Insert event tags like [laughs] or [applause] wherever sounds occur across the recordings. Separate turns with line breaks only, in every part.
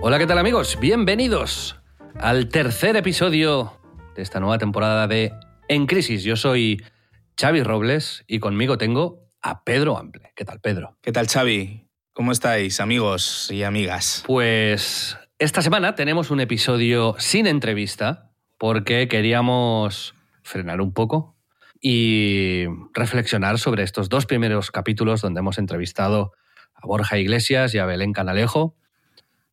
Hola, ¿qué tal amigos? Bienvenidos al tercer episodio de esta nueva temporada de En Crisis. Yo soy Xavi Robles y conmigo tengo a Pedro Ample. ¿Qué tal, Pedro?
¿Qué tal, Xavi? ¿Cómo estáis, amigos y amigas?
Pues esta semana tenemos un episodio sin entrevista porque queríamos frenar un poco y reflexionar sobre estos dos primeros capítulos donde hemos entrevistado a Borja Iglesias y a Belén Canalejo,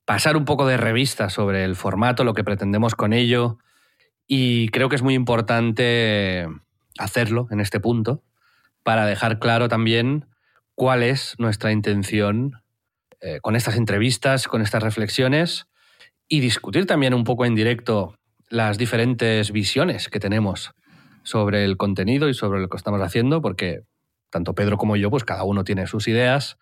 pasar un poco de revista sobre el formato, lo que pretendemos con ello y creo que es muy importante hacerlo en este punto para dejar claro también cuál es nuestra intención eh, con estas entrevistas, con estas reflexiones y discutir también un poco en directo las diferentes visiones que tenemos sobre el contenido y sobre lo que estamos haciendo, porque tanto Pedro como yo, pues cada uno tiene sus ideas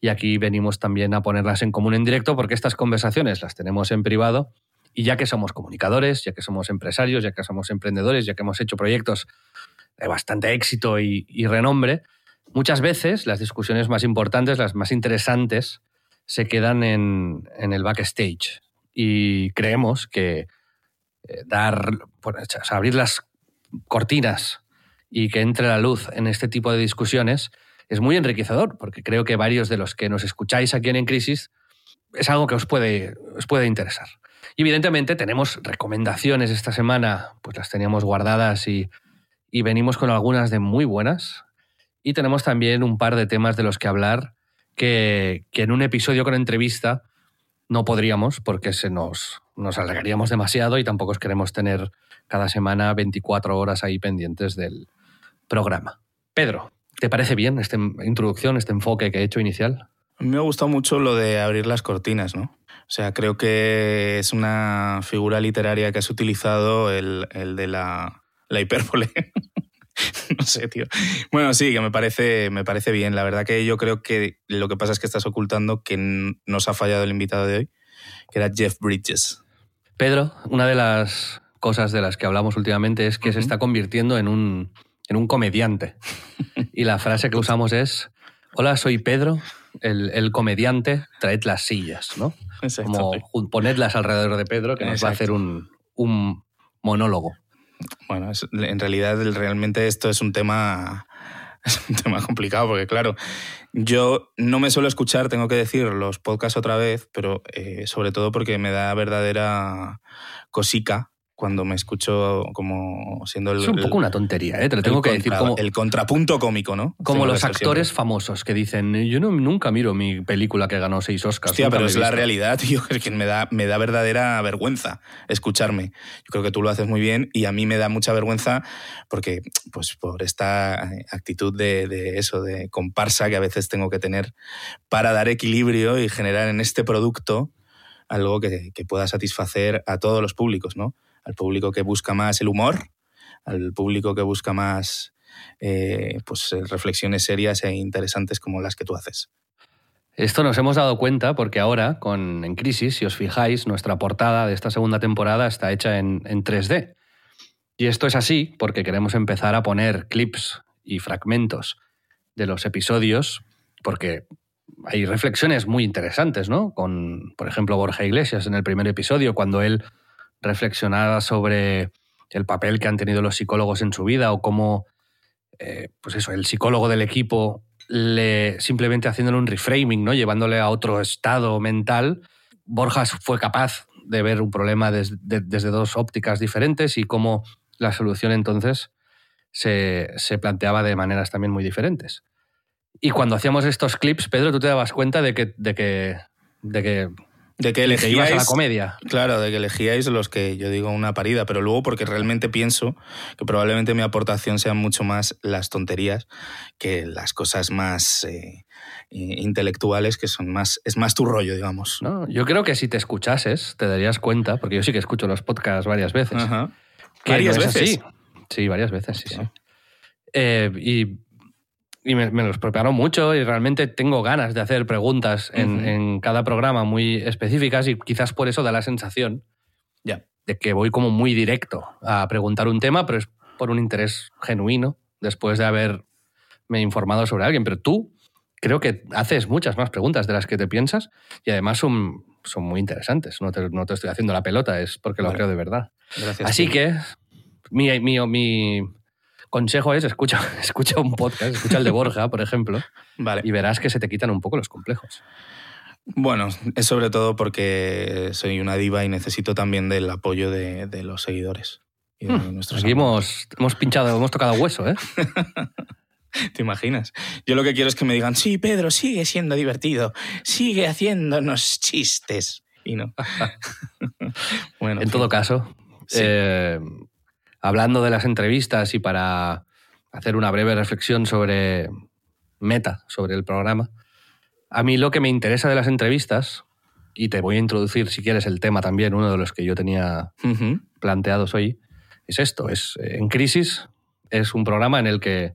y aquí venimos también a ponerlas en común en directo porque estas conversaciones las tenemos en privado y ya que somos comunicadores, ya que somos empresarios, ya que somos emprendedores, ya que hemos hecho proyectos de bastante éxito y, renombre, muchas veces las discusiones más importantes, las más interesantes, se quedan en, en el backstage. Y creemos que eh, dar, abrir las cortinas y que entre la luz en este tipo de discusiones es muy enriquecedor, porque creo que varios de los que nos escucháis aquí en En Crisis es algo que os puede, os puede interesar. Y evidentemente tenemos recomendaciones esta semana, pues las teníamos guardadas y, y venimos con algunas de muy buenas. Y tenemos también un par de temas de los que hablar que, que en un episodio con entrevista no podríamos porque se nos, nos alargaríamos demasiado y tampoco os queremos tener cada semana 24 horas ahí pendientes del programa. Pedro, ¿te parece bien esta introducción, este enfoque que he hecho inicial?
A mí me ha gustado mucho lo de abrir las cortinas, ¿no? O sea, creo que es una figura literaria que has utilizado el, el de la, la hipérbole. [laughs] no sé, tío. Bueno, sí, que me parece, me parece bien. La verdad que yo creo que lo que pasa es que estás ocultando que nos ha fallado el invitado de hoy, que era Jeff Bridges.
Pedro, una de las cosas de las que hablamos últimamente es que uh -huh. se está convirtiendo en un, en un comediante. [laughs] y la frase que usamos es, hola, soy Pedro, el, el comediante, traed las sillas, ¿no? Como ponedlas alrededor de Pedro, que nos Exacto. va a hacer un, un monólogo.
Bueno, es, en realidad realmente esto es un tema [laughs] es un tema complicado porque claro, yo no me suelo escuchar, tengo que decir, los podcasts otra vez, pero eh, sobre todo porque me da verdadera cosica cuando me escucho como siendo el...
Es un poco una tontería, ¿eh? te lo tengo que
contra,
decir. Como,
el contrapunto cómico, ¿no?
Como los actores siempre. famosos que dicen, yo no, nunca miro mi película que ganó seis Oscars.
Hostia, pero es la realidad, [laughs] tío, es que me da, me da verdadera vergüenza escucharme. Yo creo que tú lo haces muy bien y a mí me da mucha vergüenza porque, pues, por esta actitud de, de eso, de comparsa que a veces tengo que tener para dar equilibrio y generar en este producto algo que, que pueda satisfacer a todos los públicos, ¿no? Al público que busca más el humor, al público que busca más eh, pues, reflexiones serias e interesantes como las que tú haces.
Esto nos hemos dado cuenta porque ahora, con En Crisis, si os fijáis, nuestra portada de esta segunda temporada está hecha en, en 3D. Y esto es así porque queremos empezar a poner clips y fragmentos de los episodios, porque hay reflexiones muy interesantes, ¿no? Con, por ejemplo, Borja Iglesias en el primer episodio, cuando él reflexionada sobre el papel que han tenido los psicólogos en su vida o cómo, eh, pues eso, el psicólogo del equipo le, simplemente haciéndole un reframing, ¿no? llevándole a otro estado mental, Borjas fue capaz de ver un problema des, de, desde dos ópticas diferentes y cómo la solución entonces se, se, planteaba de maneras también muy diferentes. Y cuando hacíamos estos clips, Pedro, tú te dabas cuenta de que, de que, de que
De que
ibas a la
elegíais,
comedia.
claro, de que elegíais los que yo digo una parida, pero luego porque realmente pienso que probablemente mi aportación sean mucho más las tonterías que las cosas más eh, intelectuales, que son más, es más tu rollo, digamos.
¿no? Yo creo que si te escuchases, te darías cuenta, porque yo sí que escucho los podcasts varias veces.
Ajá.
que
¿Varias
no
veces?
Sí, varias veces, sí, sí. Eh, y y me, me los preparo mucho y realmente tengo ganas de hacer preguntas en, cada programa muy específicas y quizás por eso da la sensación de que voy como muy directo a preguntar un tema, pero es por un interés genuino después de haberme informado sobre alguien. Pero tú creo que haces muchas más preguntas de las que te piensas y además son, son muy interesantes. No te, no te estoy haciendo la pelota, es porque lo creo de verdad.
Gracias.
Así
tío.
que mi, mi, mi consejo es escucha, [laughs] escucha un podcast, escucha el de Borja, por ejemplo,
Vale.
y verás que se te quitan un poco los complejos.
Bueno, es sobre todo porque soy una diva y necesito también del apoyo de, de los seguidores. Y de nuestros
Aquí hemos, hemos pinchado, hemos tocado hueso, ¿eh? [laughs]
¿Te imaginas? Yo lo que quiero es que me digan, sí, Pedro, sigue siendo divertido, sigue haciéndonos chistes. Y no. [laughs] bueno,
En todo caso,
Sí.
eh, hablando de las entrevistas y para hacer una breve reflexión sobre meta, sobre el programa, a mí lo que me interesa de las entrevistas, y te voy a introducir si quieres el tema también, uno de los que yo tenía planteados hoy, es esto, es En Crisis es un programa en el que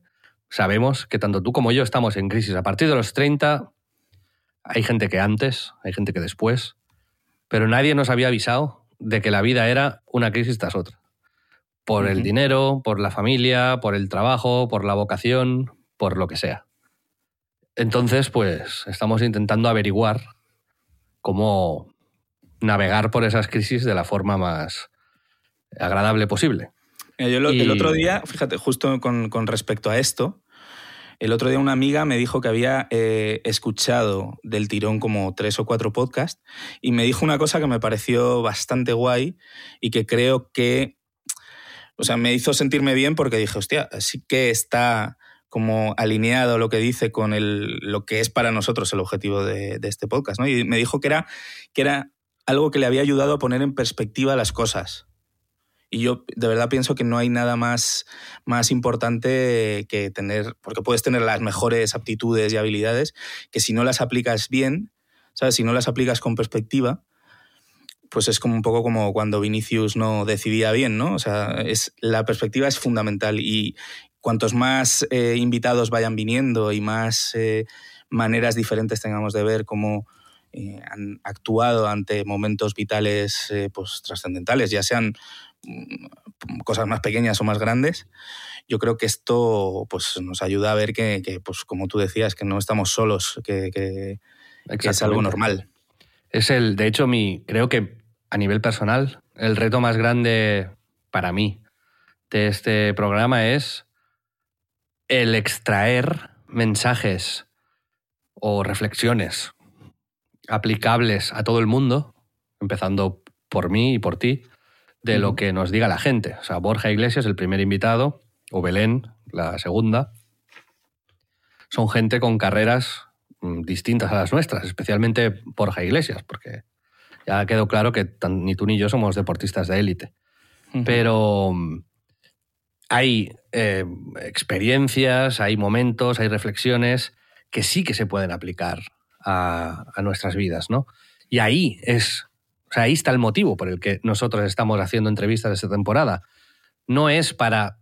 sabemos que tanto tú como yo estamos en crisis. A partir de los 30 hay gente que antes, hay gente que después, pero nadie nos había avisado de que la vida era una crisis tras otra. Por el dinero, por la familia, por el trabajo, por la vocación, por lo que sea. Entonces, pues estamos intentando averiguar cómo navegar por esas crisis de la forma más agradable posible.
Mira, yo lo- el
Y-
otro día, fíjate, justo con, con respecto a esto, el otro día una amiga me dijo que había eh, escuchado del tirón como tres o cuatro podcasts y me dijo una cosa que me pareció bastante guay y que creo que, o sea, me hizo sentirme bien porque dije, hostia, sí que está como alineado lo que dice con el, lo que es para nosotros el objetivo de, de este podcast, ¿no? Y me dijo que era, que era algo que le había ayudado a poner en perspectiva las cosas. Y yo de verdad pienso que no hay nada más, más importante que tener, porque puedes tener las mejores aptitudes y habilidades, que si no las aplicas bien, ¿sabes? Si no las aplicas con perspectiva, pues es como un poco como cuando Vinicius no decidía bien, ¿no? O sea, es, la perspectiva es fundamental y cuantos más eh, invitados vayan viniendo y más eh, maneras diferentes tengamos de ver cómo eh, han actuado ante momentos vitales pues, trascendentales, ya sean mm, cosas más pequeñas o más grandes, yo creo que esto pues, nos ayuda a ver que, que, pues, como tú decías, que no estamos solos, que, que- que es algo normal.
Es el, de hecho, mi, creo que a nivel personal, el reto más grande para mí de este programa es el extraer mensajes o reflexiones aplicables a todo el mundo, empezando por mí y por ti, de lo que nos diga la gente. O sea, Borja Iglesias, el primer invitado, o Belén, la segunda, son gente con carreras mm, distintas a las nuestras, especialmente Borja Iglesias, porque ya quedó claro que tan- ni tú ni yo somos deportistas de élite. Pero mm, hay eh, experiencias, hay momentos, hay reflexiones que sí que se pueden aplicar a, a nuestras vidas, ¿no? Y ahí es, o sea, ahí está el motivo por el que nosotros estamos haciendo entrevistas esta temporada. No es para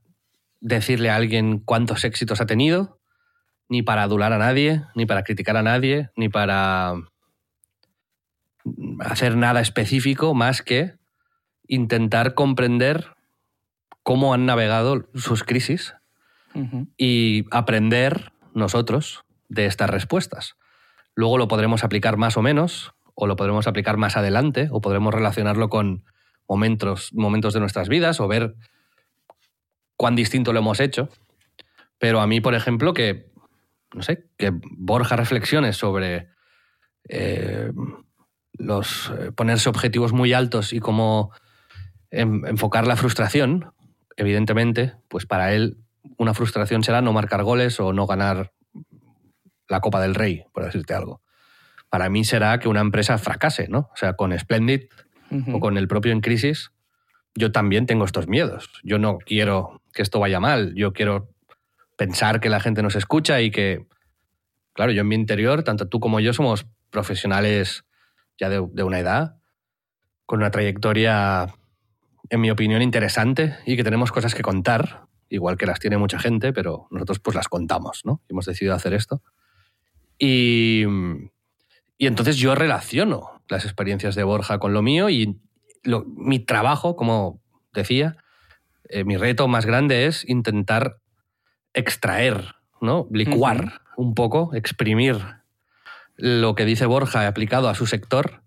decirle a alguien cuántos éxitos ha tenido, ni para adular a nadie, ni para criticar a nadie, ni para hacer nada específico más que intentar comprender cómo han navegado sus crisis y aprender nosotros de estas respuestas. Luego lo podremos aplicar más o menos, o lo podremos aplicar más adelante, o podremos relacionarlo con momentos, momentos de nuestras vidas, o ver cuán distinto lo hemos hecho. Pero a mí, por ejemplo, que, no sé, que Borja reflexiones sobre eh, los, eh, ponerse objetivos muy altos y cómo en- enfocar la frustración, evidentemente, pues para él una frustración será no marcar goles o no ganar la Copa del Rey, por decirte algo. para mí será que una empresa fracase, ¿no? O sea, con Splendid o con el propio En Crisis, yo también tengo estos miedos. Yo no quiero que esto vaya mal, yo quiero pensar que la gente nos escucha y que, claro, yo en mi interior, tanto tú como yo somos profesionales ya de, de una edad, con una trayectoria, en mi opinión, interesante y que tenemos cosas que contar, igual que las tiene mucha gente, pero nosotros pues las contamos, ¿no? Hemos decidido hacer esto. Y, y entonces yo relaciono las experiencias de Borja con lo mío y mi trabajo, como decía, eh, mi reto más grande es intentar extraer, ¿no? licuar un poco, exprimir lo que dice Borja aplicado a su sector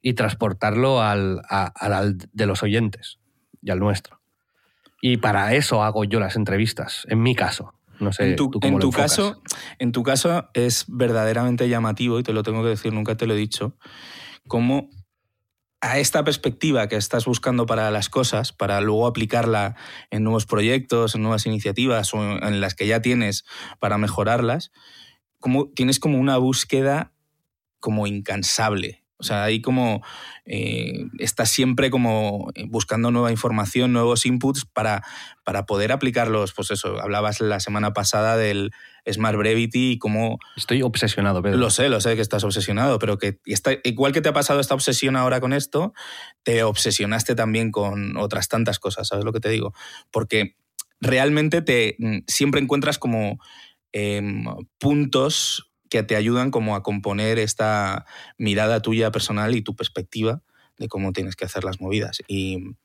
y transportarlo al, al de los oyentes y al nuestro. Y para eso hago yo las entrevistas, en mi caso. No sé,
en tu,
en
tu caso, en tu caso es verdaderamente llamativo, y te lo tengo que decir, nunca te lo he dicho, cómo a esta perspectiva que estás buscando para las cosas, para luego aplicarla en nuevos proyectos, en nuevas iniciativas o en las que ya tienes para mejorarlas, como, tienes como una búsqueda como incansable. O sea, ahí como eh, estás siempre como buscando nueva información, nuevos inputs para, para poder aplicarlos. Pues eso, hablabas la semana pasada del Smart Brevity y cómo...
Estoy obsesionado, Pedro.
Lo sé, lo sé que estás obsesionado, pero que está, igual que te ha pasado esta obsesión ahora con esto, te obsesionaste también con otras tantas cosas, ¿sabes lo que te digo? Porque realmente te mm, siempre encuentras como em, puntos que te ayudan como a componer esta mirada tuya personal y tu perspectiva de cómo tienes que hacer las movidas. Y,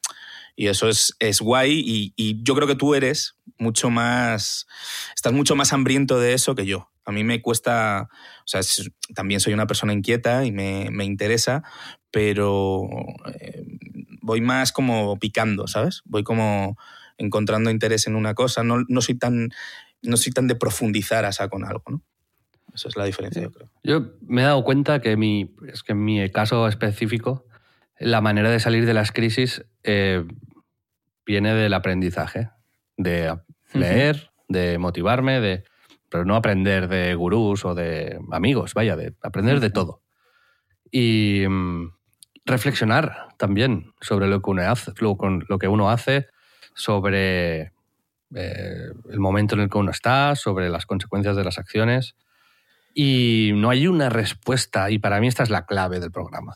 eso es, es guay y, yo creo que tú eres mucho más, estás mucho más hambriento de eso que yo. A mí me cuesta, o sea, también soy una persona inquieta y me, interesa, pero eh, voy más como picando, ¿sabes? Voy como encontrando interés en una cosa, no, no soy tan no soy tan de profundizar a con algo, ¿no? Esa es la diferencia, yo creo.
Yo me he dado cuenta que, mi, es que en mi caso específico, la manera de salir de las crisis eh, viene del aprendizaje, de leer, de motivarme, de, pero no aprender de gurús o de amigos, vaya, de aprender de todo. Y mm, reflexionar también sobre lo que uno hace, lo, que uno hace sobre eh, el momento en el que uno está, sobre las consecuencias de las acciones. Y no hay una respuesta, y para mí esta es la clave del programa.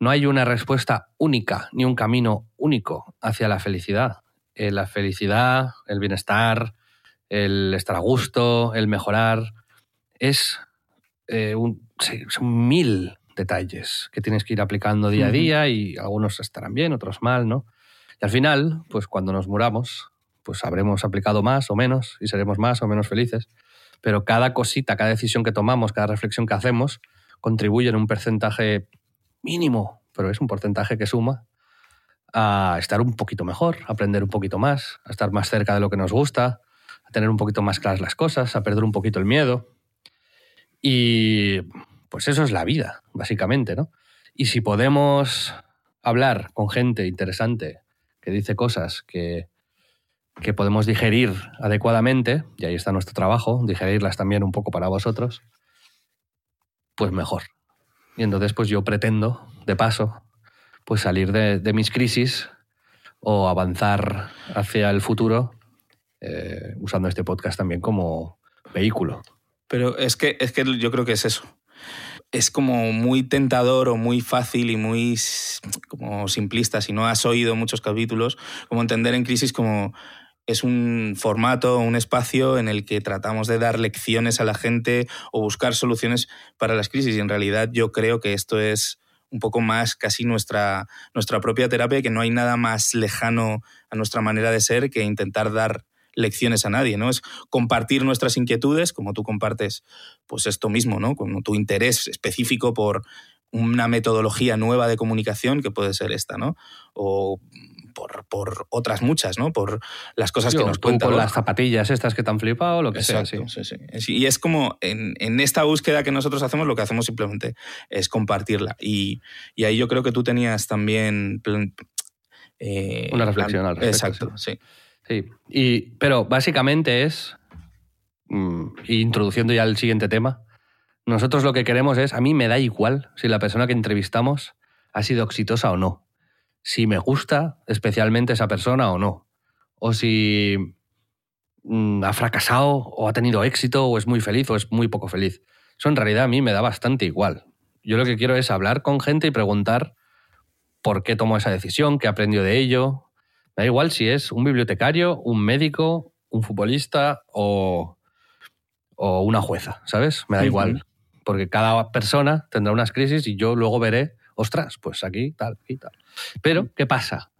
No hay una respuesta única, ni un camino único hacia la felicidad. Eh, la felicidad, el bienestar, el estar a gusto, el mejorar, es eh, un, son mil detalles que tienes que ir aplicando día a día y algunos estarán bien, otros mal, ¿no? Y al final, pues cuando nos muramos, pues habremos aplicado más o menos y seremos más o menos felices pero cada cosita, cada decisión que tomamos, cada reflexión que hacemos, contribuye en un porcentaje mínimo, pero es un porcentaje que suma a estar un poquito mejor, a aprender un poquito más, a estar más cerca de lo que nos gusta, a tener un poquito más claras las cosas, a perder un poquito el miedo. Y pues eso es la vida, básicamente, ¿no? Y si podemos hablar con gente interesante que dice cosas que que podemos digerir adecuadamente, y ahí está nuestro trabajo, digerirlas también un poco para vosotros, pues mejor. Y entonces pues yo pretendo, de paso, pues salir de, mis crisis o avanzar hacia el futuro eh, usando este podcast también como vehículo.
Pero es que, es que yo creo que es eso. Es como muy tentador o muy fácil y muy como simplista, si no has oído muchos capítulos, como entender en crisis como es un formato, un espacio en el que tratamos de dar lecciones a la gente o buscar soluciones para las crisis. Y en realidad yo creo que esto es un poco más casi nuestra, nuestra propia terapia, que no hay nada más lejano a nuestra manera de ser que intentar dar lecciones a nadie, ¿no? Es compartir nuestras inquietudes, como tú compartes, pues esto mismo, ¿no? Como tu interés específico por una metodología nueva de comunicación, que puede ser esta, ¿no? O por, otras muchas, ¿no? Por las cosas que nos cuentan.
Por las zapatillas estas que te han flipado, lo que sea. Sí.
Sí, sí. Y es como en, esta búsqueda que nosotros hacemos, lo que hacemos simplemente es compartirla. Y, ahí yo creo que tú tenías también...
Eh, Una reflexión al respecto.
Exacto, sí.
Sí, y, pero básicamente es, mm, introduciendo ya el siguiente tema, Nosotros lo que queremos es, a mí me da igual si la persona que entrevistamos ha sido exitosa o no. Si me gusta especialmente esa persona o no. O si mm, ha fracasado o ha tenido éxito o es muy feliz o es muy poco feliz. Eso en realidad a mí me da bastante igual. Yo lo que quiero es hablar con gente y preguntar por qué tomó esa decisión, qué aprendió de ello. Me da igual si es un bibliotecario, un médico, un futbolista o, o una jueza, ¿sabes? Me da igual. Porque cada persona tendrá unas crisis y yo luego veré, ostras, pues aquí tal, y tal. Pero, ¿qué pasa?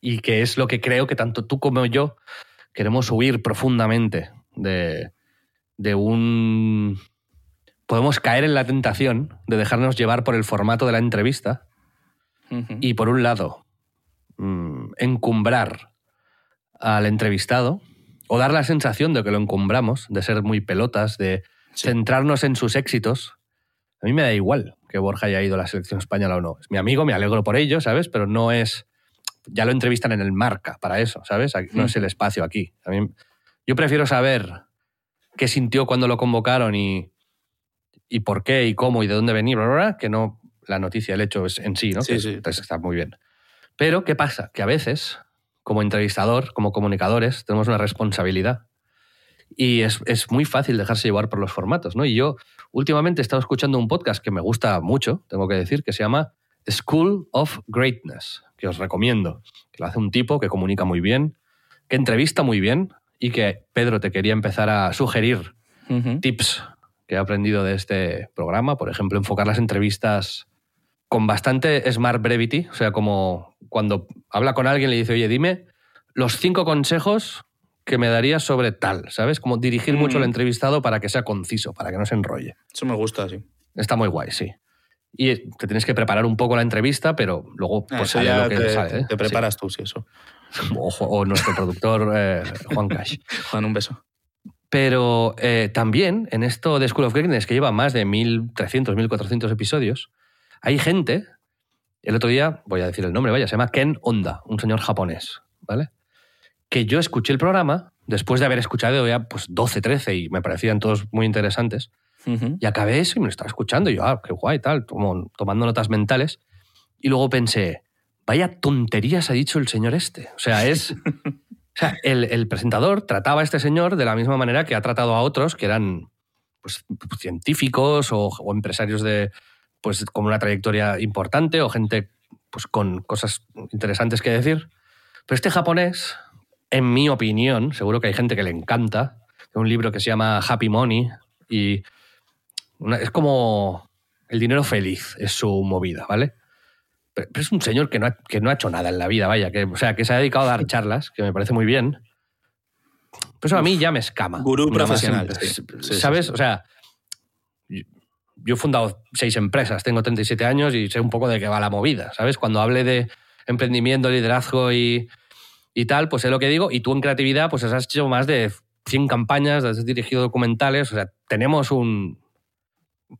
Y que es lo que creo que tanto tú como yo queremos huir profundamente de, de un... Podemos caer en la tentación de dejarnos llevar por el formato de la entrevista y, por un lado, mm, encumbrar al entrevistado o dar la sensación de que lo encumbramos, de ser muy pelotas, de centrarnos en sus éxitos. A mí me da igual que Borja haya ido a la selección española o no. Es mi amigo, me alegro por ello, ¿sabes? Pero no es. Ya lo entrevistan en el marca para eso, ¿sabes? No es el espacio aquí. A mí, yo prefiero saber qué sintió cuando lo convocaron y, y por qué y cómo y de dónde venir, que no la noticia, el hecho en sí, ¿no?
Sí, sí.
Entonces está muy bien. Pero, ¿qué pasa? Que a veces, como entrevistador, como comunicadores, tenemos una responsabilidad. Y es, es, muy fácil dejarse llevar por los formatos, ¿no? Y yo últimamente he estado escuchando un podcast que me gusta mucho, tengo que decir, que se llama School of Greatness, que os recomiendo. Que lo hace un tipo que comunica muy bien, que entrevista muy bien y que, Pedro, te quería empezar a sugerir tips que he aprendido de este programa. Por ejemplo, enfocar las entrevistas con bastante smart brevity, o sea, como cuando habla con alguien le dice, oye, dime los cinco consejos que me darías sobre tal, ¿sabes? Como dirigir mucho al mm. entrevistado para que sea conciso, para que no se enrolle.
Eso me gusta, sí.
Está muy guay, sí. Y te tienes que preparar un poco la entrevista, pero luego
pues sale lo que te, sale. ¿eh? Te preparas tú, sí, eso. [laughs]
O, nuestro productor eh, Juan Cash. [laughs]
Juan, un beso.
Pero eh, también en esto de School of Greatness, que lleva más de 1.300, 1.400 episodios, hay gente, el otro día, voy a decir el nombre, vaya, se llama Ken Honda, un señor japonés, ¿vale? Que yo escuché el programa después de haber escuchado ya pues 12, 13 y me parecían todos muy interesantes. Y acabé eso y me lo estaba escuchando y yo, ah, qué guay, tal, tomando notas mentales. Y luego pensé, vaya tonterías ha dicho el señor este. O sea, es... O sea, el, presentador trataba a este señor de la misma manera que ha tratado a otros que eran pues, científicos o, o empresarios de, pues con una trayectoria importante o gente pues con cosas interesantes que decir. Pero este japonés, en mi opinión, seguro que hay gente que le encanta, un libro que se llama Happy Money y es como el dinero feliz, es su movida, ¿vale? Pero, es un señor que no, ha, que no ha hecho nada en la vida, vaya, que, o sea, que se ha dedicado a dar charlas, que me parece muy bien. Pero eso a mí ya me escama.
Gurú profesional.
¿Sabes? O sea, yo he fundado seis empresas, tengo 37 años y sé un poco de qué va la movida, ¿sabes? Cuando hable de emprendimiento, liderazgo y, y tal, pues sé lo que digo. Y tú en creatividad, pues has hecho más de 100 campañas, has dirigido documentales, o sea, tenemos un...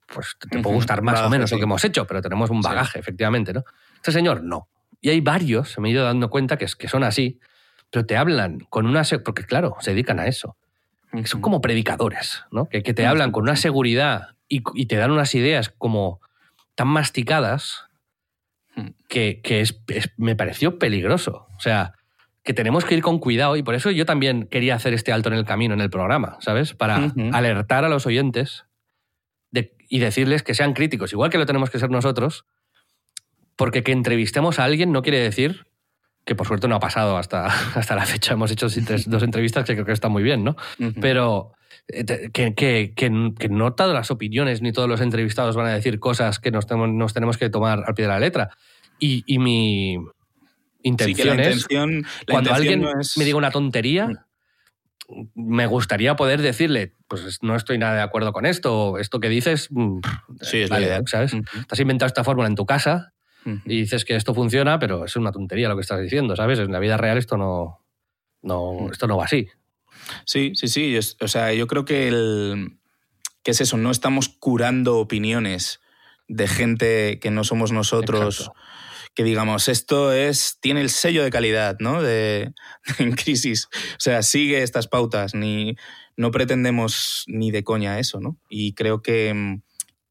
Pues te puede gustar más o menos lo que hemos hecho, pero tenemos un bagaje, efectivamente, ¿no? Este señor no. Y hay varios, se me he ido dando cuenta que, que son así, pero te hablan con una... Porque claro, se dedican a eso. Son como predicadores, ¿no? Que, que te hablan con una seguridad y, te dan unas ideas como tan masticadas hmm. que, es, me pareció peligroso. O sea, que tenemos que ir con cuidado y por eso yo también quería hacer este alto en el camino en el programa, ¿sabes? Para alertar a los oyentes y decirles que sean críticos, igual que lo tenemos que ser nosotros, porque que entrevistemos a alguien no quiere decir que por suerte no ha pasado hasta, [laughs] hasta la fecha. Hemos hecho dos entrevistas que creo que están muy bien, ¿no? Pero eh, que, que, que, no todas las opiniones ni todos los entrevistados van a decir cosas que nos tenemos, nos tenemos que tomar al pie de la letra. Y, y mi intención es, cuando alguien me diga una tontería, mm. me gustaría poder decirle, pues no estoy nada de acuerdo con esto, esto que dices, mm,
sí, es la idea.
¿sabes? Te has inventado esta fórmula en tu casa y dices que esto funciona, pero es una tontería lo que estás diciendo, ¿sabes? En la vida real esto no, no, mm. esto no va así.
Sí, sí, sí. o sea, yo creo que el. ¿Qué es eso? No estamos curando opiniones de gente que no somos nosotros. Que digamos, esto es. tiene el sello de calidad, ¿no? De, [laughs] en crisis. O sea, sigue estas pautas. Ni. No pretendemos ni de coña eso, ¿no? Y creo que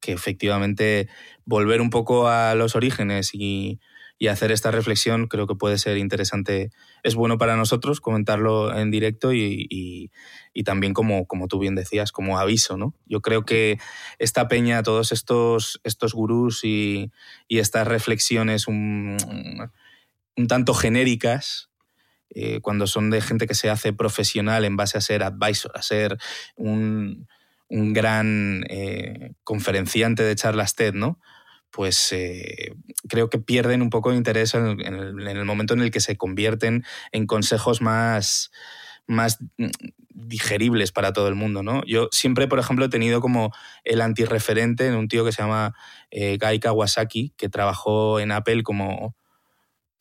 que efectivamente volver un poco a los orígenes y, y hacer esta reflexión creo que puede ser interesante. Es bueno para nosotros comentarlo en directo y, también, como, como tú bien decías, como aviso. ¿no? Yo creo que esta peña, todos estos, estos gurús y, estas reflexiones un, tanto genéricas, eh, cuando son de gente que se hace profesional en base a ser advisor, a ser un, gran eh, conferenciante de charlas TED, ¿no? pues eh, creo que pierden un poco de interés en el, momento en el que se convierten en consejos más, más mm, digeribles para todo el mundo, ¿no? Yo siempre, por ejemplo, he tenido como el antirreferente en un tío que se llama eh, Guy Kawasaki, que trabajó en Apple como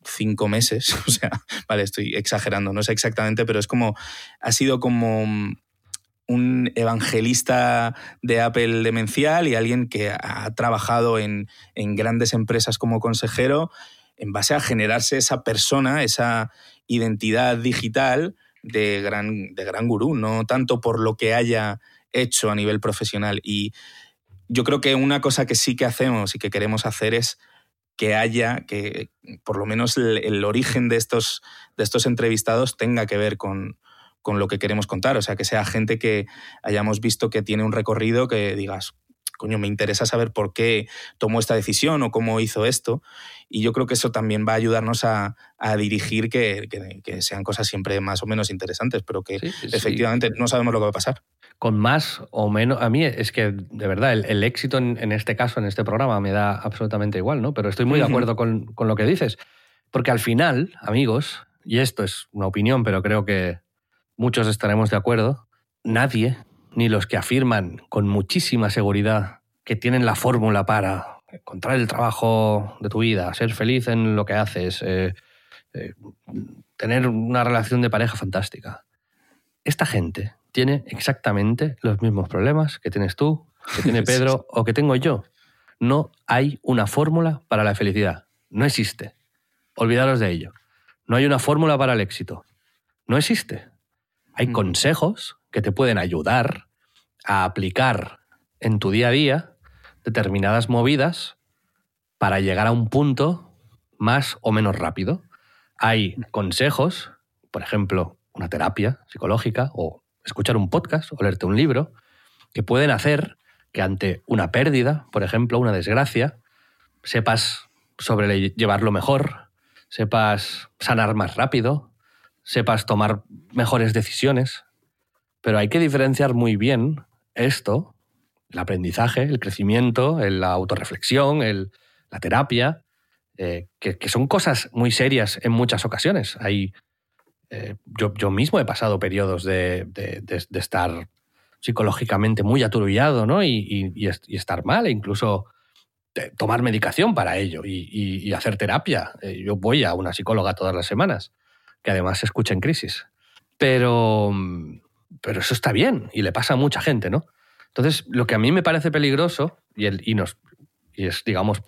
cinco meses, [laughs] o sea, vale, estoy exagerando, no sé exactamente, pero es como, ha sido como un evangelista de Apple demencial y alguien que ha trabajado en, grandes empresas como consejero en base a generarse esa persona, esa identidad digital de gran, de gran gurú, no tanto por lo que haya hecho a nivel profesional. Y yo creo que una cosa que sí que hacemos y que queremos hacer es que haya, que por lo menos el, origen de estos, de estos entrevistados tenga que ver con, con lo que queremos contar. O sea, que sea gente que hayamos visto que tiene un recorrido que digas, coño, me interesa saber por qué tomó esta decisión o cómo hizo esto. Y yo creo que eso también va a ayudarnos a, dirigir que, sean cosas siempre más o menos interesantes, pero que efectivamente no sabemos lo que va a pasar.
Con más o menos, a mí es que de verdad el, éxito en, este caso, en este programa, me da absolutamente igual, ¿no? Pero estoy muy de acuerdo con, con lo que dices, porque al final, amigos, y esto es una opinión, pero creo que muchos estaremos de acuerdo, nadie, ni los que afirman con muchísima seguridad que tienen la fórmula para encontrar el trabajo de tu vida, ser feliz en lo que haces, eh, eh, tener una relación de pareja fantástica. Esta gente tiene exactamente los mismos problemas que tienes tú, que tiene [laughs] Pedro o que tengo yo. No hay una fórmula para la felicidad. No existe. Olvidaros de ello. No hay una fórmula para el éxito. No existe. Hay consejos que te pueden ayudar a aplicar en tu día a día determinadas movidas para llegar a un punto más o menos rápido. Hay consejos, por ejemplo, una terapia psicológica o escuchar un podcast o leerte un libro, que pueden hacer que ante una pérdida, por ejemplo, una desgracia, sepas sobrellevarlo mejor, sepas sanar más rápido, sepas tomar mejores decisiones, pero hay que diferenciar muy bien esto, el aprendizaje, el crecimiento, la autorreflexión, la terapia, eh, que, son cosas muy serias en muchas ocasiones. Hay, eh, yo, mismo he pasado periodos de, estar psicológicamente muy aturullado ¿no? y, estar mal, e incluso tomar medicación para ello y, hacer terapia. Eh, yo voy a una psicóloga todas las semanas que además se escucha en crisis. Pero, pero eso está bien y le pasa a mucha gente, ¿no? Entonces, lo que a mí me parece peligroso, y, el, y, nos, y es, digamos,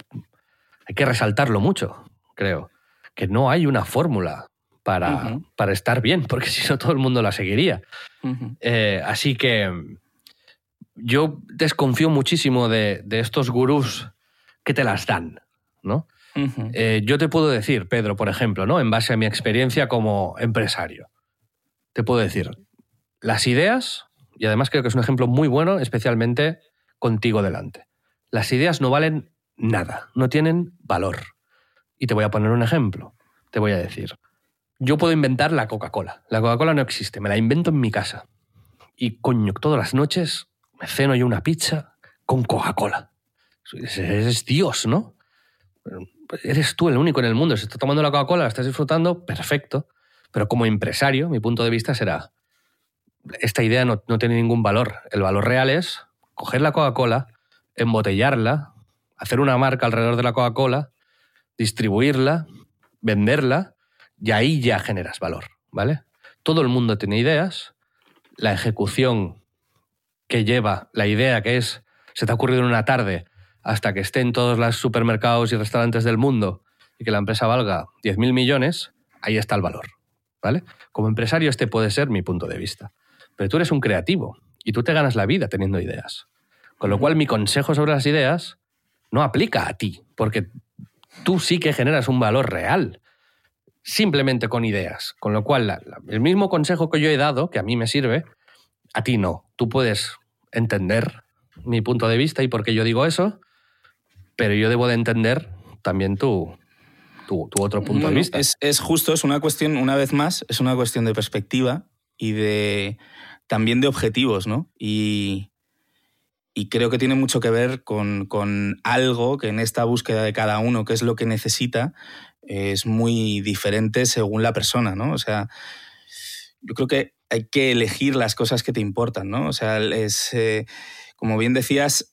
hay que resaltarlo mucho, creo, que no hay una fórmula para, para estar bien, [laughs] porque si no todo el mundo la seguiría. Eh, así que yo desconfío muchísimo de, de, estos gurús que te las dan, ¿no? Eh, yo te puedo decir, Pedro, por ejemplo, ¿no? en base a mi experiencia como empresario, te puedo decir, las ideas, y además creo que es un ejemplo muy bueno, especialmente contigo delante, las ideas no valen nada, no tienen valor. Y te voy a poner un ejemplo, te voy a decir, yo puedo inventar la Coca-Cola, la Coca-Cola no existe, me la invento en mi casa. Y coño, todas las noches me ceno yo una pizza con Coca-Cola. Es Dios, ¿no? Eres tú el único en el mundo. Si estás tomando la Coca-Cola, la estás disfrutando, perfecto. Pero como empresario, mi punto de vista será, esta idea no, tiene ningún valor. El valor real es coger la Coca-Cola, embotellarla, hacer una marca alrededor de la Coca-Cola, distribuirla, venderla, y ahí ya generas valor, ¿vale? Todo el mundo tiene ideas, la ejecución que lleva la idea que es, se te ha ocurrido en una tarde, hasta que esté en todos los supermercados y restaurantes del mundo y que la empresa valga 10.000 millones, ahí está el valor. ¿vale? Como empresario este puede ser mi punto de vista. Pero tú eres un creativo y tú te ganas la vida teniendo ideas. Con lo cual mi consejo sobre las ideas no aplica a ti, porque tú sí que generas un valor real simplemente con ideas. Con lo cual, el mismo consejo que yo he dado, que a mí me sirve, a ti no. Tú puedes entender mi punto de vista y por qué yo digo eso, pero yo debo de entender también tu, tu, otro punto de vista.
Es, es, justo, es una cuestión, una vez más, es una cuestión de perspectiva y de también de objetivos, ¿no? Y, y creo que tiene mucho que ver con, con, algo que en esta búsqueda de cada uno, que es lo que necesita, es muy diferente según la persona, ¿no? O sea, yo creo que hay que elegir las cosas que te importan, ¿no? O sea, es, eh, como bien decías,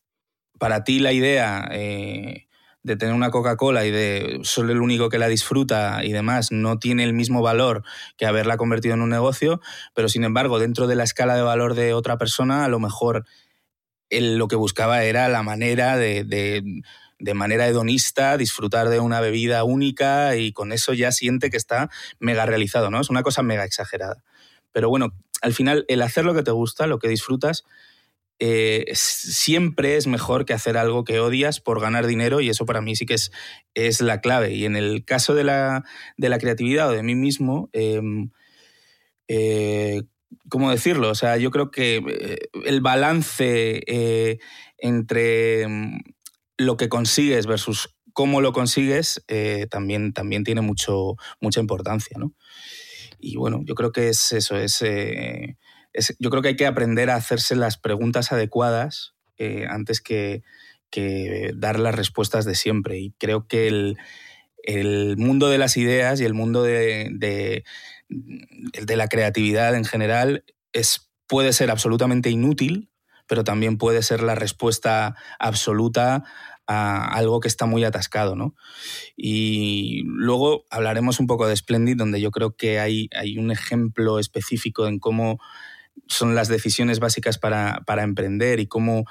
para ti la idea eh, de tener una Coca-Cola y de solo el único que la disfruta y demás no tiene el mismo valor que haberla convertido en un negocio, pero sin embargo, dentro de la escala de valor de otra persona, a lo mejor lo que buscaba era la manera de de manera hedonista, disfrutar de una bebida única y con eso ya siente que está mega realizado, ¿no? Es una cosa mega exagerada. Pero bueno, al final el hacer lo que te gusta, lo que disfrutas, eh, siempre es mejor que hacer algo que odias por ganar dinero y eso para mí sí que es, es la clave. Y en el caso de la, creatividad o de mí mismo, em, eh, ¿cómo decirlo? O sea, yo creo que eh, el balance entre em, lo que consigues versus cómo lo consigues también, también tiene mucho, mucha importancia, ¿no? Y bueno, yo creo que es eso, es, yo creo que hay que aprender a hacerse las preguntas adecuadas eh, antes que, dar las respuestas de siempre. Y creo que el, mundo de las ideas y el mundo de, de, de la creatividad en general es, puede ser absolutamente inútil, pero también puede ser la respuesta absoluta a algo que está muy atascado, ¿no? Y luego hablaremos un poco de Splendid, donde yo creo que hay, hay un ejemplo específico en cómo son las decisiones básicas para, emprender y cómo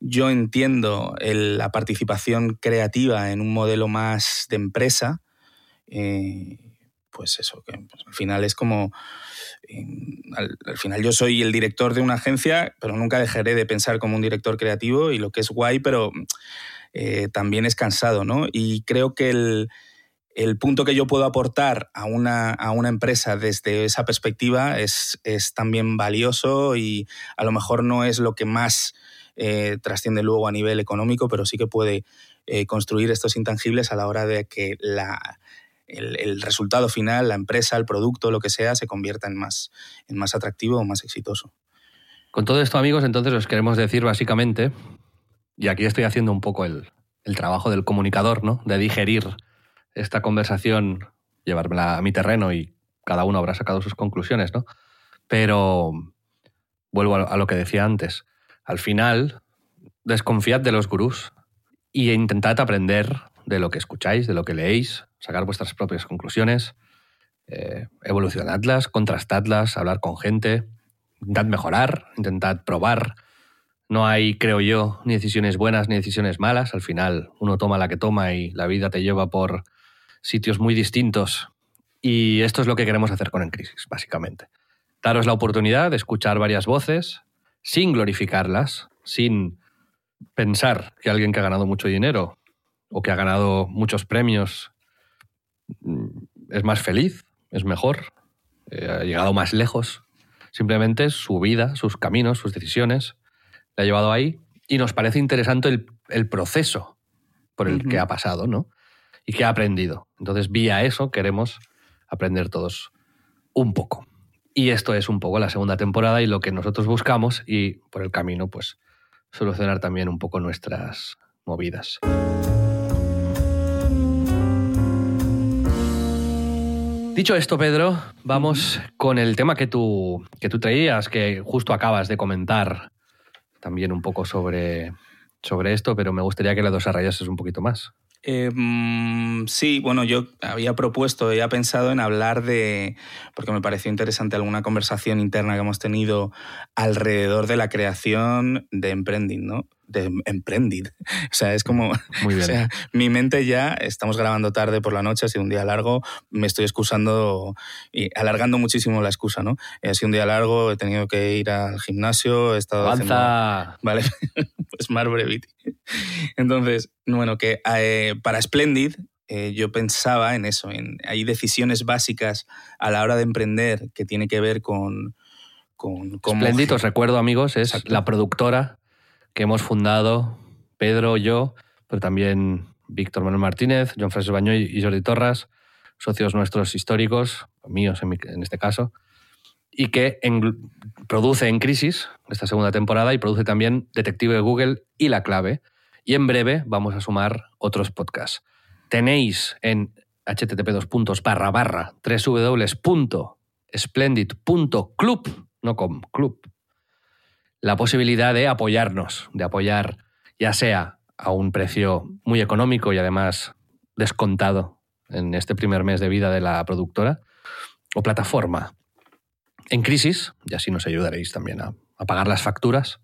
yo entiendo la participación creativa en un modelo más de empresa. Eh, pues eso, que pues, al final es como, al, al, final yo soy el director de una agencia, pero nunca dejaré de pensar como un director creativo y lo que es guay, pero eh, también es cansado, ¿no? Y creo que el, punto que yo puedo aportar a una, a una empresa desde esa perspectiva es, es, también valioso y a lo mejor no es lo que más eh, trasciende luego a nivel económico, pero sí que puede eh, construir estos intangibles a la hora de que la, el, resultado final, la empresa, el producto, lo que sea, se convierta en más, en más atractivo o más exitoso.
Con todo esto, amigos, entonces os queremos decir básicamente y aquí estoy haciendo un poco el, trabajo del comunicador, ¿no? De digerir esta conversación, llevármela a mi terreno y cada uno habrá sacado sus conclusiones, ¿no? Pero vuelvo a lo que decía antes. Al final, desconfiad de los gurús e intentad aprender de lo que escucháis, de lo que leéis, sacar vuestras propias conclusiones, eh, evolucionadlas, contrastadlas, hablar con gente, intentad mejorar, intentad probar, no hay, creo yo, ni decisiones buenas ni decisiones malas. Al final uno toma la que toma y la vida te lleva por sitios muy distintos. Y esto es lo que queremos hacer con En Crisis, básicamente. Daros la oportunidad de escuchar varias voces sin glorificarlas, sin pensar que alguien que ha ganado mucho dinero o que ha ganado muchos premios mm, es más feliz, es mejor, eh, ha llegado más lejos. Simplemente su vida, sus caminos, sus decisiones ha llevado ahí y nos parece interesante el, proceso por el que ha pasado, ¿no? Y que ha aprendido. Entonces, vía eso queremos aprender todos un poco. Y esto es un poco la segunda temporada y lo que nosotros buscamos y por el camino, pues, solucionar también un poco nuestras movidas. Dicho esto, Pedro, vamos con el tema que tú, que tú traías, que justo acabas de comentar también un poco sobre, sobre esto, pero me gustaría que lo desarrollases un poquito más.
Mm, sí, bueno, yo había propuesto, había pensado en hablar de, porque me pareció interesante alguna conversación interna que hemos tenido alrededor de la creación de Emprending, ¿no? De Emprending. [laughs] O sea, es como, [laughs]
Muy bien.
o sea, mi mente ya, estamos grabando tarde por la noche, ha sido un día largo, me estoy excusando y alargando muchísimo la excusa, ¿no? Ha sido un día largo, he tenido que ir al gimnasio, he estado haciendo...
Avanza. [laughs]
Vale, pues más brevity. Entonces, bueno, que eh, para Splendid eh, yo pensaba en eso, en hay decisiones básicas a la hora de emprender que tiene que ver con... con cómo-
Splendid, os recuerdo, amigos, es
Exacto.
la productora que hemos fundado Pedro, yo, pero también Víctor Manuel Martínez, John Francis Bañoy y Jordi Torras, socios nuestros históricos, míos en, este caso, y que produce En Crisis, esta segunda temporada, y produce también Detective de Google y La Clave. Y en breve vamos a sumar otros podcasts. Tenéis en http barra barra www.splendid.club, no com, club, la posibilidad de apoyarnos, de apoyar ya sea a un precio muy económico y además descontado en este primer mes de vida de la productora, o plataforma en crisis, y así nos ayudaréis también a, pagar las facturas,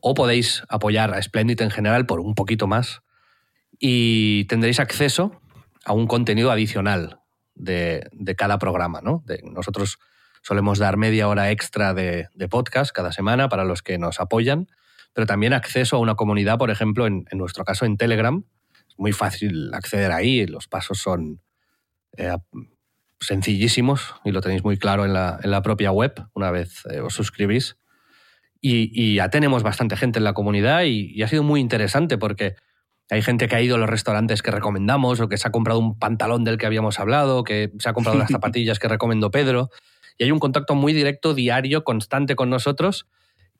o podéis apoyar a Splendid en general por un poquito más y tendréis acceso a un contenido adicional de, de cada programa. ¿no? De- nosotros solemos dar media hora extra de, de podcast cada semana para los que nos apoyan, pero también acceso a una comunidad, por ejemplo, en, en nuestro caso en Telegram. Es muy fácil acceder ahí, los pasos son eh, sencillísimos y lo tenéis muy claro en la, en la propia web una vez eh, os suscribís. Y, y ya tenemos bastante gente en la comunidad y, y ha sido muy interesante porque hay gente que ha ido a los restaurantes que recomendamos o que se ha comprado un pantalón del que habíamos hablado, que se ha comprado las [laughs] zapatillas que recomendó Pedro. Y hay un contacto muy directo, diario, constante con nosotros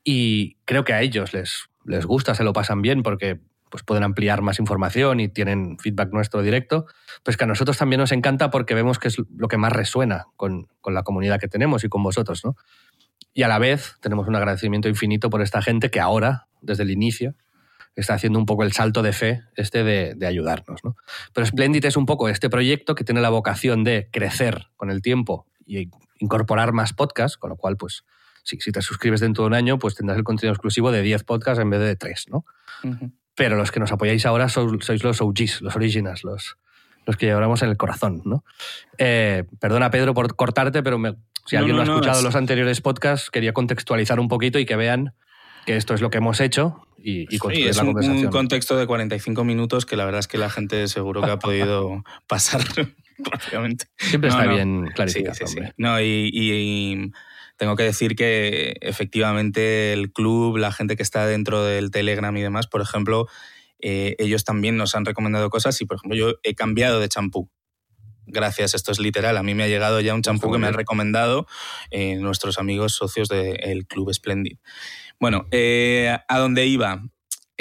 y creo que a ellos les, les gusta, se lo pasan bien porque pues pueden ampliar más información y tienen feedback nuestro directo, pues que a nosotros también nos encanta porque vemos que es lo que más resuena con, con la comunidad que tenemos y con vosotros, ¿no? Y a la vez tenemos un agradecimiento infinito por esta gente que ahora, desde el inicio, está haciendo un poco el salto de fe este de, de ayudarnos. ¿no? Pero Splendid es un poco este proyecto que tiene la vocación de crecer con el tiempo y incorporar más podcasts, con lo cual, pues, si, si te suscribes dentro de un año, pues tendrás el contenido exclusivo de 10 podcasts en vez de 3, ¿no?
Ujú.
Pero los que nos apoyáis ahora sois, sois los OGs, los originals, los, los que llevamos en el corazón, ¿no? Eh, perdona, Pedro, por cortarte, pero me- si
No,
alguien no,
no,
ha
no,
escuchado
es-
los anteriores podcasts, quería contextualizar un poquito y que vean que esto es lo que hemos hecho y, y
Sí,
construir
es
la
un,
conversación.
un contexto de 45 minutos que la verdad es que la gente seguro que ha podido [laughs] pasar [laughs] rápidamente.
Siempre
No,
está
no.
bien
Sí,
clarificar,
sí, sí.
hombre.
No, y, y tengo que decir que efectivamente el club, la gente que está dentro del Telegram y demás, por ejemplo, eh, ellos también nos han recomendado cosas y, por ejemplo, yo he cambiado de champú. Gracias, esto es literal. A mí me ha llegado ya un champú
muy
que me han recomendado eh, nuestros amigos socios del Club Splendid. Bueno, eh, a dónde iba.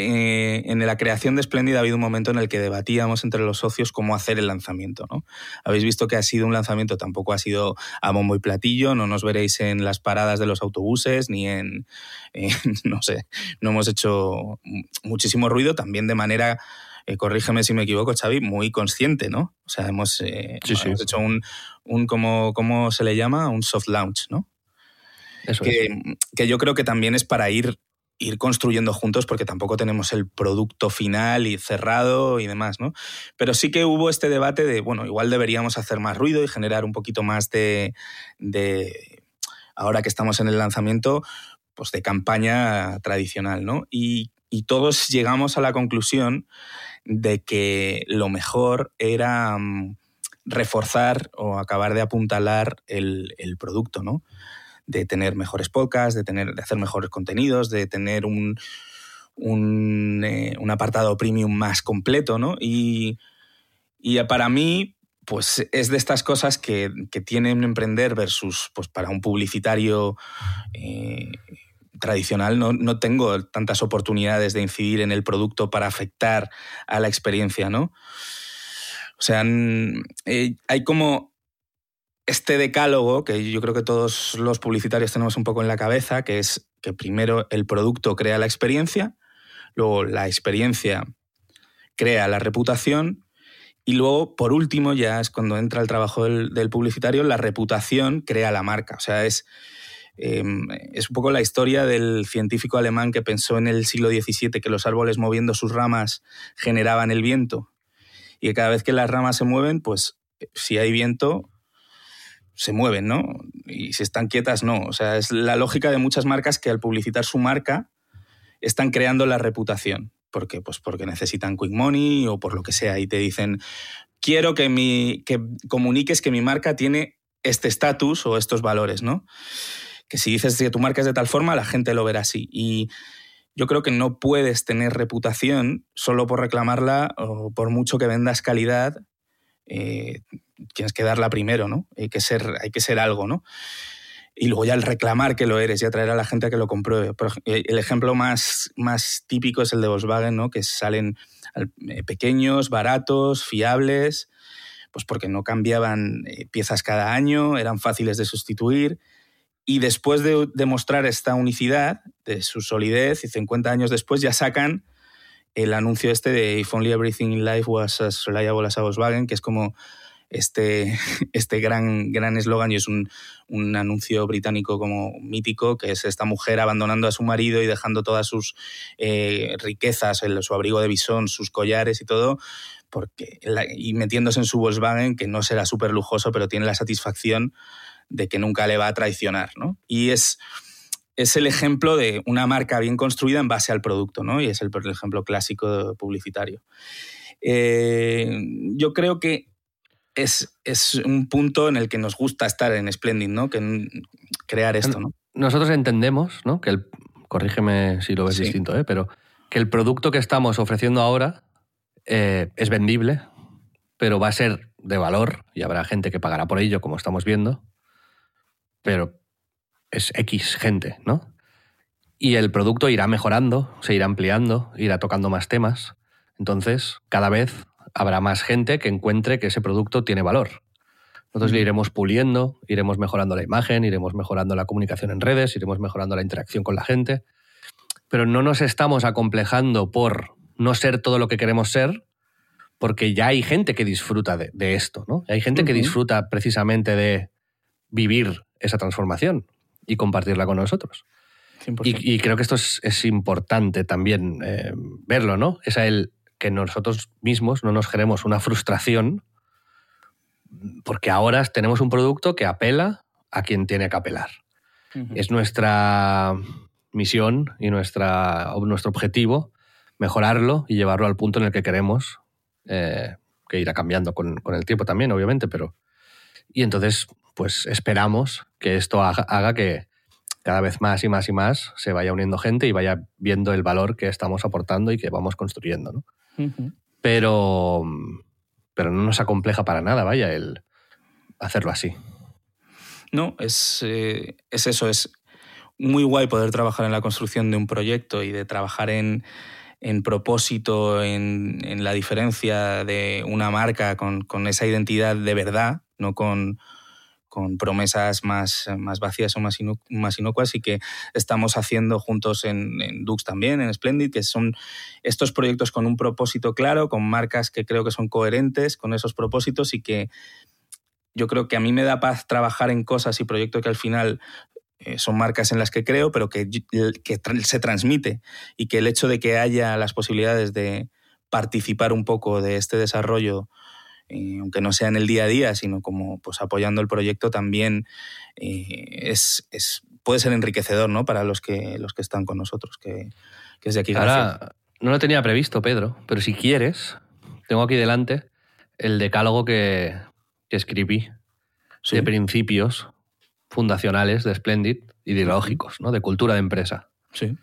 Eh, en la creación de Splendid ha habido un momento en el que debatíamos entre los socios cómo hacer el lanzamiento. ¿no? Habéis visto que ha sido un lanzamiento, tampoco ha sido a bombo y platillo, no nos veréis en las paradas de los autobuses ni en, [laughs] no sé, no hemos hecho muchísimo ruido, también de manera, eh, corrígeme si me equivoco, Xavi, muy consciente, ¿no? O sea, hemos, eh,
Sí, sí.
hemos hecho un, un como, ¿cómo se le llama? Un soft launch, ¿no?
Eso es.
que, que yo creo que también es para ir, ir construyendo juntos porque tampoco tenemos el producto final y cerrado y demás, ¿no? Pero sí que hubo este debate de, bueno, igual deberíamos hacer más ruido y generar un poquito más de, de ahora que estamos en el lanzamiento, pues de campaña tradicional, ¿no? Y, y todos llegamos a la conclusión de que lo mejor era mm, reforzar o acabar de apuntalar el, el producto, ¿no? De tener mejores podcasts, de, tener, de hacer mejores contenidos, de tener un, un, eh, un apartado premium más completo, ¿no? Y, y para mí, pues es de estas cosas que, que tienen emprender versus, pues para un publicitario eh, tradicional, no, no tengo tantas oportunidades de incidir en el producto para afectar a la experiencia, ¿no? O sea, eh, hay como este decálogo que yo creo que todos los publicitarios tenemos un poco en la cabeza, que es que primero el producto crea la experiencia, luego la experiencia crea la reputación Y luego, por último, ya es cuando entra el trabajo del, publicitario, la reputación crea la marca. O sea, es, em, es un poco la historia del científico alemán que pensó en el siglo XVII que los árboles moviendo sus ramas generaban el viento y que cada vez que las ramas se mueven, pues si hay viento, se mueven, ¿no? Y si están quietas, no. O sea, es la lógica de muchas marcas que al publicitar su marca están creando la reputación. ¿Por qué? Pues porque necesitan quick money o por lo que sea y te dicen, quiero que, mi, que comuniques que mi marca tiene este estatus o estos valores, ¿no? Que si dices que tu marca es de tal forma, la gente lo verá así. Y yo creo que no puedes tener reputación solo por reclamarla o por mucho que vendas calidad. Eh, tienes que darla primero, ¿no? Hay que ser, hay que ser algo, ¿no? y luego ya el reclamar que lo eres y atraer a la gente a que lo compruebe. Eh, el ejemplo más, más típico es el de Volkswagen, ¿no? que salen eh, pequeños, baratos, fiables, pues porque no cambiaban eh, piezas cada año, eran fáciles de sustituir. Y después de demostrar esta unicidad, de su solidez, y 50 años después ya sacan el anuncio este de If Only Everything in Life Was as Reliable as a Volkswagen, que es como este, [laughs] este gran eslogan y es un, un, anuncio británico como mítico, que es esta mujer abandonando a su marido y dejando todas sus eh, riquezas, su abrigo de bisón, sus collares y todo, porque, y metiéndose en su Volkswagen, que no será súper lujoso, pero tiene la satisfacción de que nunca le va a traicionar. ¿no? Y es, es el ejemplo de una marca bien construida en base al producto, ¿no? y es el, el ejemplo clásico publicitario. Eh, yo creo que es, un punto en el que nos gusta estar en Splendid, ¿no? Que, crear esto, ¿no?
Nosotros entendemos, ¿no? Que el, corrígeme si lo ves distinto, ¿eh? Pero que el producto que estamos ofreciendo ahora eh, es vendible, pero va a ser de valor y habrá gente que pagará por ello, como estamos viendo, pero es X gente, ¿no? Y el producto irá mejorando, se irá ampliando, irá tocando más temas. Entonces, cada vez habrá más gente que encuentre que ese producto tiene valor. Nosotros le iremos puliendo, iremos mejorando la imagen, iremos mejorando la comunicación en redes, iremos mejorando la interacción con la gente, pero no nos estamos acomplejando por no ser todo lo que queremos ser, porque ya hay gente que disfruta de, esto, ¿no? Hay gente que disfruta precisamente de vivir esa transformación y compartirla con nosotros. Y, creo que esto es, importante también eh, verlo, ¿no? Es el, que nosotros mismos no nos generemos una frustración porque ahora tenemos un producto que apela a quien tiene que apelar. Es nuestra misión y nuestra, nuestro objetivo mejorarlo y llevarlo al punto en el que queremos, eh, que irá cambiando con, con, el tiempo también, obviamente, pero... Y entonces, pues esperamos que esto haga, haga que cada vez más y más y más se vaya uniendo gente y vaya viendo el valor que estamos aportando y que vamos construyendo, ¿no? Pero, pero no nos acompleja para nada, vaya, el hacerlo así.
No, es, eh, es eso, es muy guay poder trabajar en la construcción de un proyecto y de trabajar en, en propósito, en, en, la diferencia de una marca con, con, esa identidad de verdad, no con, con promesas más, más vacías o más, más inocuas y que estamos haciendo juntos en, en, Dux también, en Splendid, que son estos proyectos con un propósito claro, con marcas que creo que son coherentes con esos propósitos y que yo creo que a mí me da paz trabajar en cosas y proyectos que al final eh, son marcas en las que creo, pero que, que se transmite y que el hecho de que haya las posibilidades de participar un poco de este desarrollo eh, aunque no sea en el día a día, sino como pues apoyando el proyecto también eh, es, puede ser enriquecedor ¿no? para los que, los que están con nosotros, que, que es de aquí.
Ahora, no lo tenía previsto, Pedro, pero si quieres, tengo aquí delante el decálogo que, escribí de principios fundacionales de Splendid, ideológicos, ¿no? de cultura de empresa.
Sí.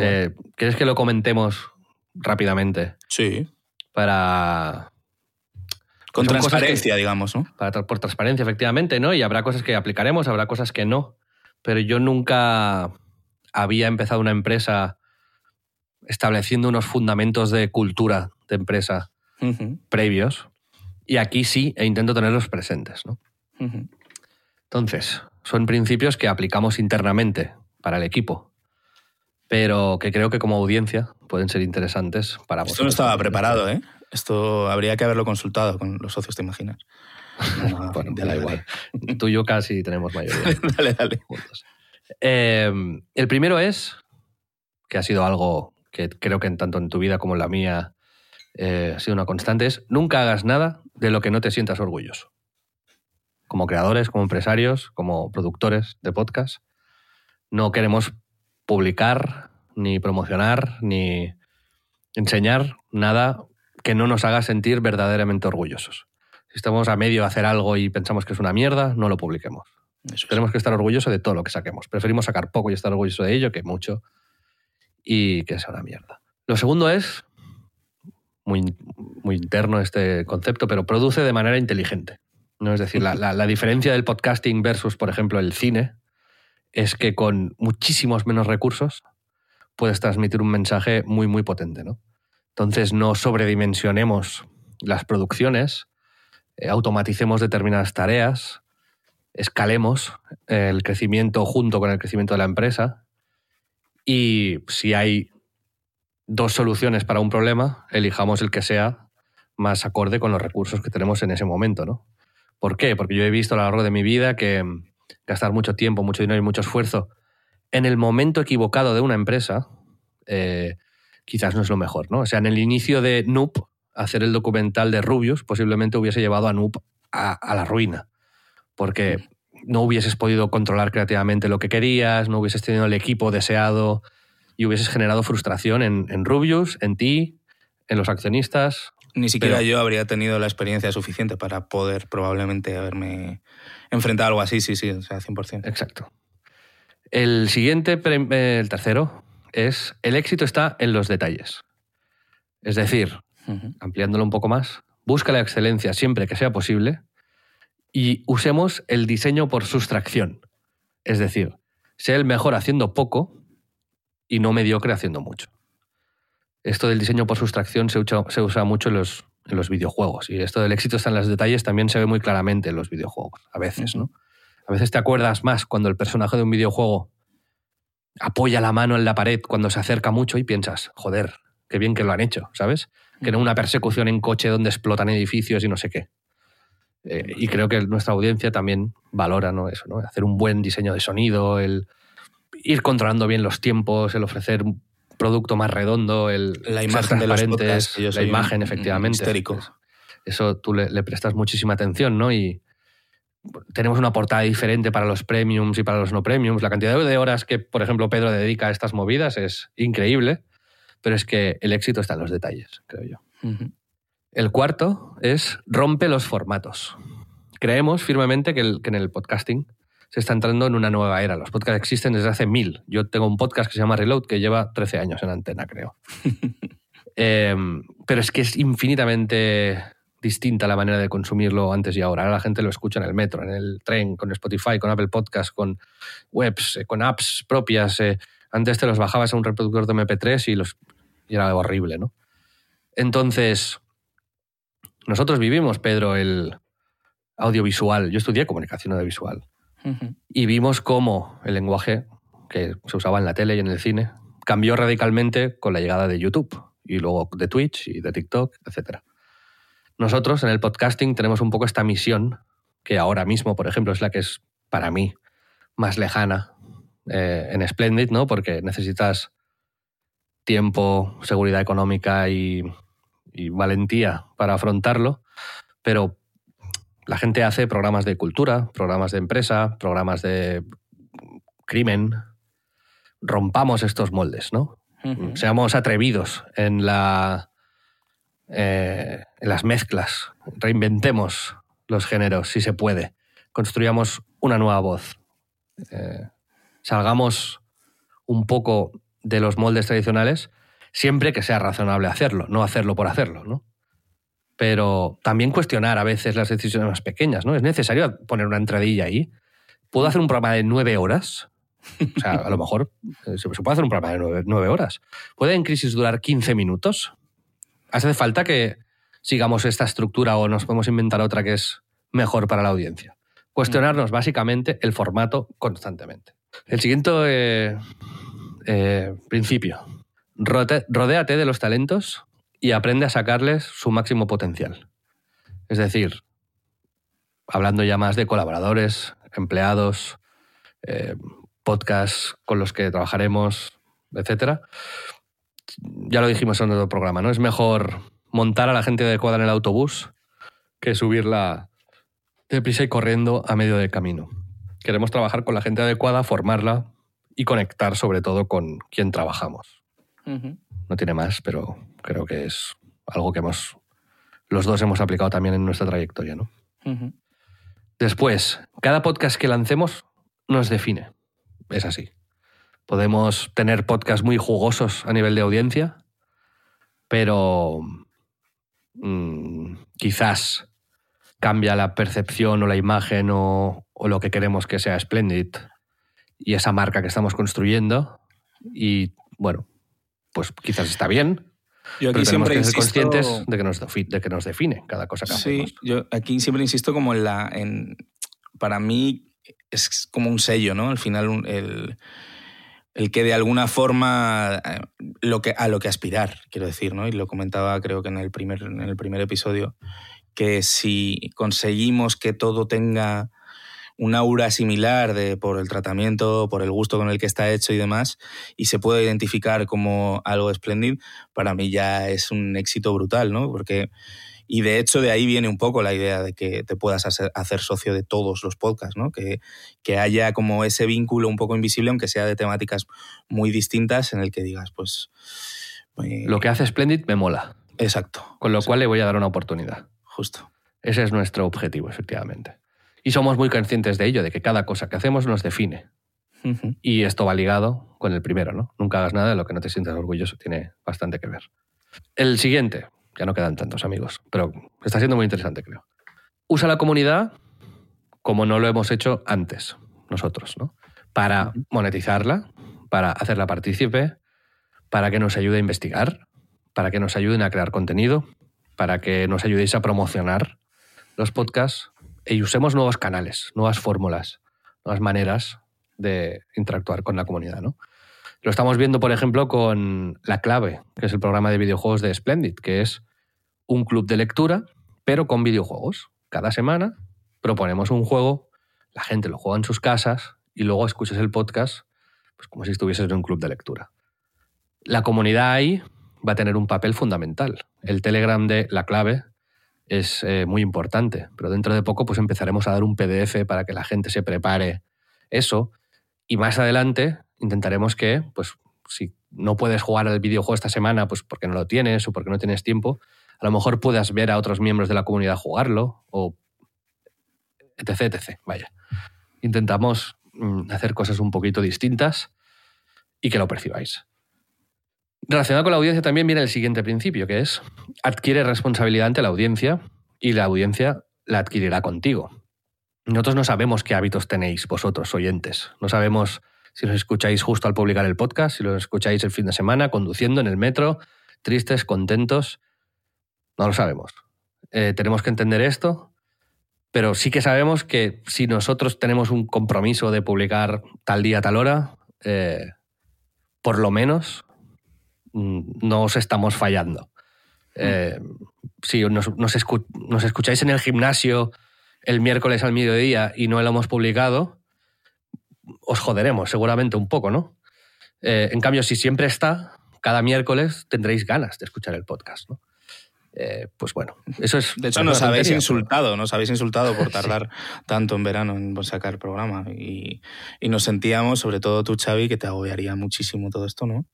Eh, ¿Quieres que lo comentemos rápidamente?
Sí.
Para,
con transparencia, digamos, ¿no?
Para, por transparencia, efectivamente, ¿no? Y habrá cosas que aplicaremos, habrá cosas que no. Pero yo nunca había empezado una empresa estableciendo unos fundamentos de cultura de empresa previos. Y aquí sí, e intento tenerlos presentes, ¿no? Entonces, son principios que aplicamos internamente para el equipo, pero que creo que como audiencia pueden ser interesantes para vosotros.
Esto no estaba preparado, ¿eh? Esto habría que haberlo consultado con los socios, ¿te imaginas? [laughs]
bueno, da igual. Tú y yo casi tenemos mayoría. [laughs]
dale, dale.
Eh, el primero es, que ha sido algo que creo que en tanto en tu vida como en la mía eh, ha sido una constante, es nunca hagas nada de lo que no te sientas orgulloso. Como creadores, como empresarios, como productores de podcast, no queremos publicar, ni promocionar, ni enseñar nada que no nos haga sentir verdaderamente orgullosos. Si estamos a medio de hacer algo y pensamos que es una mierda, no lo publiquemos. Tenemos que estar orgullosos de todo lo que saquemos. Preferimos sacar poco y estar orgullosos de ello que mucho y que sea una mierda. Lo segundo es, muy, muy interno este concepto, pero produce de manera inteligente. ¿no? Es decir, la, la diferencia del podcasting versus, por ejemplo, el cine es que con muchísimos menos recursos puedes transmitir un mensaje muy, muy potente. ¿no? Entonces, no sobredimensionemos las producciones, eh, automaticemos determinadas tareas, escalemos el crecimiento junto con el crecimiento de la empresa y si hay dos soluciones para un problema, elijamos el que sea más acorde con los recursos que tenemos en ese momento, ¿no? ¿Por qué? Porque yo he visto a lo largo de mi vida que gastar mucho tiempo, mucho dinero y mucho esfuerzo en el momento equivocado de una empresa eh, quizás no es lo mejor, ¿no? O sea, en el inicio de Noop, hacer el documental de Rubius posiblemente hubiese llevado a Noop a, la ruina, porque no hubieses podido controlar creativamente lo que querías, no hubieses tenido el equipo deseado y hubieses generado frustración en, Rubius, en ti, en los accionistas.
Ni siquiera yo habría tenido la experiencia suficiente para poder probablemente haberme enfrentado a algo así, sí, sí, o sea, 100%.
Exacto. El siguiente, el tercero, es el éxito está en los detalles. Es decir, ampliándolo un poco más, busca la excelencia siempre que sea posible y usemos el diseño por sustracción. Es decir, sea el mejor haciendo poco y no mediocre haciendo mucho. Esto del diseño por sustracción se usa, mucho en los, en los, videojuegos y esto del éxito está en los detalles también se ve muy claramente en los videojuegos, a veces, ¿no? A veces te acuerdas más cuando el personaje de un videojuego apoya la mano en la pared cuando se acerca mucho y piensas, joder, qué bien que lo han hecho, ¿sabes? Que no una persecución en coche donde explotan edificios y no sé qué. Eh, y creo que nuestra audiencia también valora ¿no? eso, ¿no? Hacer un buen diseño de sonido, el ir controlando bien los tiempos, el ofrecer un producto más redondo, el
la imagen de los podcasts,
la imagen, efectivamente.
Histérico.
Eso tú le, prestas muchísima atención, ¿no? Y tenemos una portada diferente para los premiums y para los no premiums. La cantidad de horas que, por ejemplo, Pedro dedica a estas movidas es increíble pero es que el éxito está en los detalles, creo yo. El cuarto es rompe los formatos. Creemos firmemente que, en el podcasting se está entrando en una nueva era. Los podcasts existen desde hace mil. Yo tengo un podcast que se llama Reload que lleva 13 años en antena, creo. [laughs] Em, pero es que es infinitamente distinta la manera de consumirlo antes y ahora. Ahora la gente lo escucha en el metro, en el tren, con Spotify, con Apple Podcasts, con webs, eh, con apps propias. Eh. Antes te los bajabas a un reproductor de MP3 y los y era horrible, ¿no? Entonces, nosotros vivimos, Pedro, el audiovisual. Yo estudié comunicación audiovisual. Y vimos cómo el lenguaje que se usaba en la tele y en el cine cambió radicalmente con la llegada de YouTube y luego de Twitch y de TikTok, etc. Nosotros en el podcasting tenemos un poco esta misión, que ahora mismo, por ejemplo, es la que es para mí más lejana eh, en Splendid, ¿no? Porque necesitas tiempo, seguridad económica y, valentía para afrontarlo, pero la gente hace programas de cultura, programas de empresa, programas de crimen. Rompamos estos moldes, ¿no? Seamos atrevidos en, la, eh, las mezclas, reinventemos los géneros si se puede, construyamos una nueva voz, eh, salgamos un poco de los moldes tradicionales, siempre que sea razonable hacerlo, no hacerlo por hacerlo, ¿no? Pero también cuestionar a veces las decisiones más pequeñas, ¿no? Es necesario poner una entradilla ahí. ¿Puedo hacer un programa de nueve horas? O sea, a lo mejor eh, se puede hacer un programa de nueve, horas. ¿Puede en crisis durar 15 minutos? ¿Hace falta que sigamos esta estructura o nos podemos inventar otra que es mejor para la audiencia? Cuestionarnos básicamente el formato constantemente. El siguiente eh, eh, principio. rodéate de los talentos y aprende a sacarles su máximo potencial. Es decir, hablando ya más de colaboradores, empleados, eh, podcasts con los que trabajaremos, etcétera. Ya lo dijimos en otro programa, ¿no? Es mejor montar a la gente adecuada en el autobús que subirla deprisa y corriendo a medio de camino. Queremos trabajar con la gente adecuada, formarla y conectar sobre todo con quien trabajamos. No tiene más, pero creo que es algo que hemos, los dos hemos aplicado también en nuestra trayectoria. ¿no? Después, cada podcast que lancemos nos define. Es así. Podemos tener podcasts muy jugosos a nivel de audiencia, pero mm, quizás cambia la percepción o la imagen o, lo que queremos que sea Splendid y esa marca que estamos construyendo. Y bueno, pues quizás está bien. Yo aquí siempre que ser conscientes de que, nos, de que nos define cada cosa que hacemos.
Sí, yo aquí siempre insisto como en la... En, para mí es como un sello, ¿no? Al final el, el que de alguna forma eh, a lo que aspirar, quiero decir, ¿no? Y lo comentaba creo que en el primer, en el primer episodio, que si conseguimos que todo tenga un aura similar de, por el tratamiento, por el gusto con el que está hecho y demás, y se puede identificar como algo espléndido, para mí ya es un éxito brutal, ¿no? Porque, y de hecho de ahí viene un poco la idea de que te puedas hacer, socio de todos los podcasts, ¿no? Que, que haya como ese vínculo un poco invisible, aunque sea de temáticas muy distintas, en el que digas, pues...
Eh, Lo que hace Splendid me mola.
Exacto.
Con lo cual le voy a dar una oportunidad.
Justo.
Ese es nuestro objetivo, efectivamente. Y somos muy conscientes de ello, de que cada cosa que hacemos nos define. Y esto va ligado con el primero, ¿no? Nunca hagas nada de lo que no te sientas orgulloso, tiene bastante que ver. El siguiente, ya no quedan tantos amigos, pero está siendo muy interesante, creo. Usa la comunidad como no lo hemos hecho antes, nosotros, ¿no? Para monetizarla, para hacerla partícipe, para que nos ayude a investigar, para que nos ayuden a crear contenido, para que nos ayudéis a promocionar los podcasts y usemos nuevos canales, nuevas fórmulas, nuevas maneras de interactuar con la comunidad. ¿no? Lo estamos viendo, por ejemplo, con La Clave, que es el programa de videojuegos de Splendid, que es un club de lectura, pero con videojuegos. Cada semana proponemos un juego, la gente lo juega en sus casas y luego escuchas el podcast pues como si estuvieses en un club de lectura. La comunidad ahí va a tener un papel fundamental. El Telegram de la clave es eh, muy importante, pero dentro de poco pues empezaremos a dar un PDF para que la gente se prepare eso y más adelante intentaremos que, pues si no puedes jugar al videojuego esta semana, pues porque no lo tienes o porque no tienes tiempo, a lo mejor puedas ver a otros miembros de la comunidad jugarlo o etc, etc. Vaya. Intentamos mm, hacer cosas un poquito distintas y que lo percibáis. Relacionado con la audiencia también viene el siguiente principio, que es adquiere responsabilidad ante la audiencia y la audiencia la adquirirá contigo. Nosotros no sabemos qué hábitos tenéis vosotros, oyentes. No sabemos si los escucháis justo al publicar el podcast, si los escucháis el fin de semana, conduciendo en el metro, tristes, contentos. No lo sabemos. Eh, tenemos que entender esto, pero sí que sabemos que si nosotros tenemos un compromiso de publicar tal día, tal hora, eh, por lo menos Mm, no os estamos fallando. Mm. Eh, si nos, escucháis en el gimnasio el miércoles al mediodía y no lo hemos publicado, os joderemos seguramente un poco, ¿no? Eh, en cambio, si siempre está, cada miércoles tendréis ganas de escuchar el podcast, ¿no? Eh, pues bueno, eso es.
De hecho, nos habéis insultado, nos habéis insultado por [laughs] tardar tanto en verano en sacar el programa. Y, nos sentíamos, sobre todo tú, Xavi, que te agobiaría muchísimo todo esto, ¿no?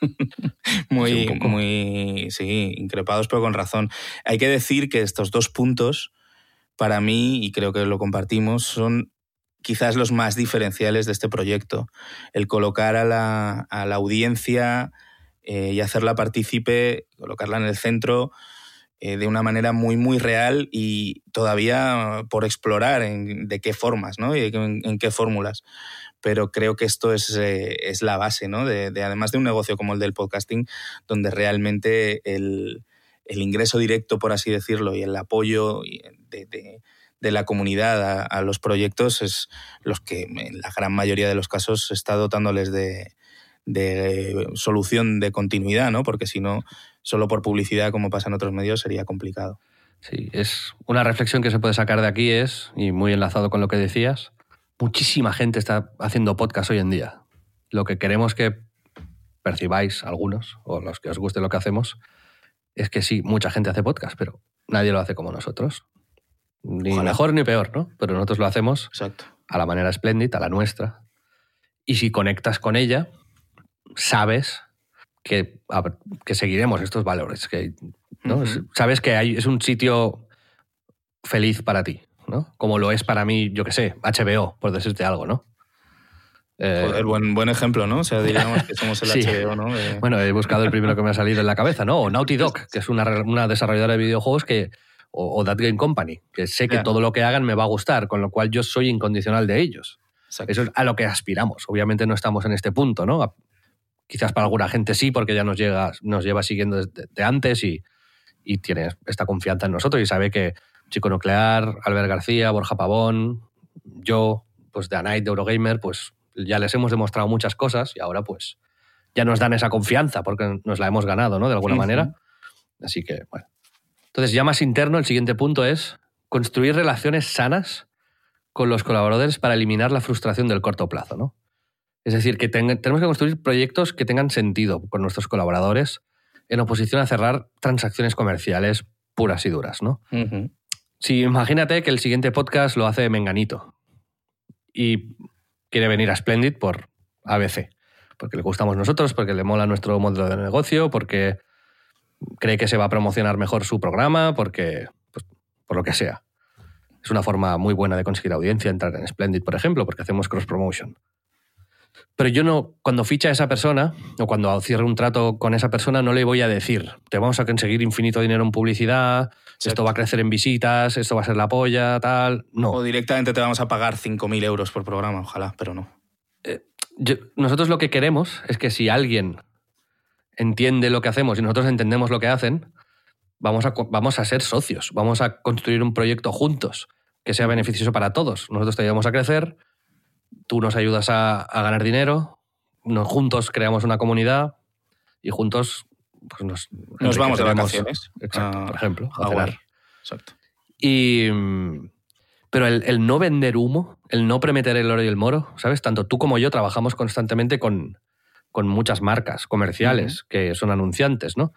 [laughs] muy, muy, sí, increpados, pero con razón. Hay que decir que estos dos puntos, para mí, y creo que lo compartimos, son quizás los más diferenciales de este proyecto. El colocar a la, audiencia eh, y hacerla partícipe, colocarla en el centro eh, de una manera muy, muy real y todavía por explorar en, de qué formas ¿no? y en, qué fórmulas. Pero creo que esto es, eh, es la base, ¿no? De, además de un negocio como el del podcasting, donde realmente el, ingreso directo, por así decirlo, y el apoyo de, de la comunidad a, los proyectos es los que en la gran mayoría de los casos está dotándoles de, de solución de continuidad, ¿no? Porque si no, solo por publicidad, como pasa en otros medios, sería complicado.
Sí, es una reflexión que se puede sacar de aquí es, y muy enlazado con lo que decías, muchísima gente está haciendo podcast hoy en día. Lo que queremos que percibáis algunos, o los que os guste lo que hacemos, es que sí, mucha gente hace podcast, pero nadie lo hace como nosotros. Ni mejor ni peor, ¿no? Pero nosotros lo hacemos
Exacto.
a la manera espléndida, a la nuestra. Y si conectas con ella, sabes que, que seguiremos estos valores. Que, ¿no? Sabes que hay, es un sitio feliz para ti, ¿no? Como lo es para mí, yo qué sé, HBO, por decirte algo, ¿no?
Eh, buen, buen ejemplo, ¿no? O sea, diríamos que somos el [laughs] HBO, ¿no?
Bueno, he buscado el primero que me ha salido en la cabeza, ¿no? O Naughty Dog, [laughs] que es una, una desarrolladora de videojuegos que. O, That Game Company, que sé que todo lo que hagan me va a gustar, con lo cual yo soy incondicional de ellos. Eso es a lo que aspiramos. Obviamente no estamos en este punto, ¿no? Quizás para alguna gente sí, porque ya nos, llega, nos lleva siguiendo desde antes y, y tiene esta confianza en nosotros y sabe que Chico Nuclear, Albert García, Borja Pavón, yo, pues de Night, de Eurogamer, pues ya les hemos demostrado muchas cosas y ahora pues ya nos dan esa confianza porque nos la hemos ganado, ¿no? De alguna manera. Así que, bueno. Entonces, ya más interno, el siguiente punto es construir relaciones sanas con los colaboradores para eliminar la frustración del corto plazo, ¿no? Es decir, que tenemos que construir proyectos que tengan sentido con nuestros colaboradores en oposición a cerrar transacciones comerciales puras y duras, ¿no? Si imagínate que el siguiente podcast lo hace Menganito y quiere venir a Splendid por ABC, porque le gustamos nosotros, porque le mola nuestro modelo de negocio, porque cree que se va a promocionar mejor su programa, porque pues, por lo que sea. Es una forma muy buena de conseguir audiencia entrar en Splendid, por ejemplo, porque hacemos cross promotion. Pero yo no, cuando ficha a esa persona o cuando cierre un trato con esa persona, no le voy a decir, te vamos a conseguir infinito dinero en publicidad, esto va a crecer en visitas, esto va a ser la polla, tal. No.
O directamente te vamos a pagar 5.000 euros por programa, ojalá, pero no.
Eh, nosotros lo que queremos es que si alguien entiende lo que hacemos y nosotros entendemos lo que hacen, vamos a, vamos a ser socios, vamos a construir un proyecto juntos que sea beneficioso para todos. Nosotros te ayudamos a crecer, tú nos ayudas a, ganar dinero, nos, juntos creamos una comunidad y juntos pues nos,
nos vamos de vacaciones.
Exacto, por ejemplo, a,
Exacto.
Y, pero el, no vender humo, el no premeter el oro y el moro, ¿sabes? Tanto tú como yo trabajamos constantemente con, con muchas marcas comerciales que son anunciantes, ¿no?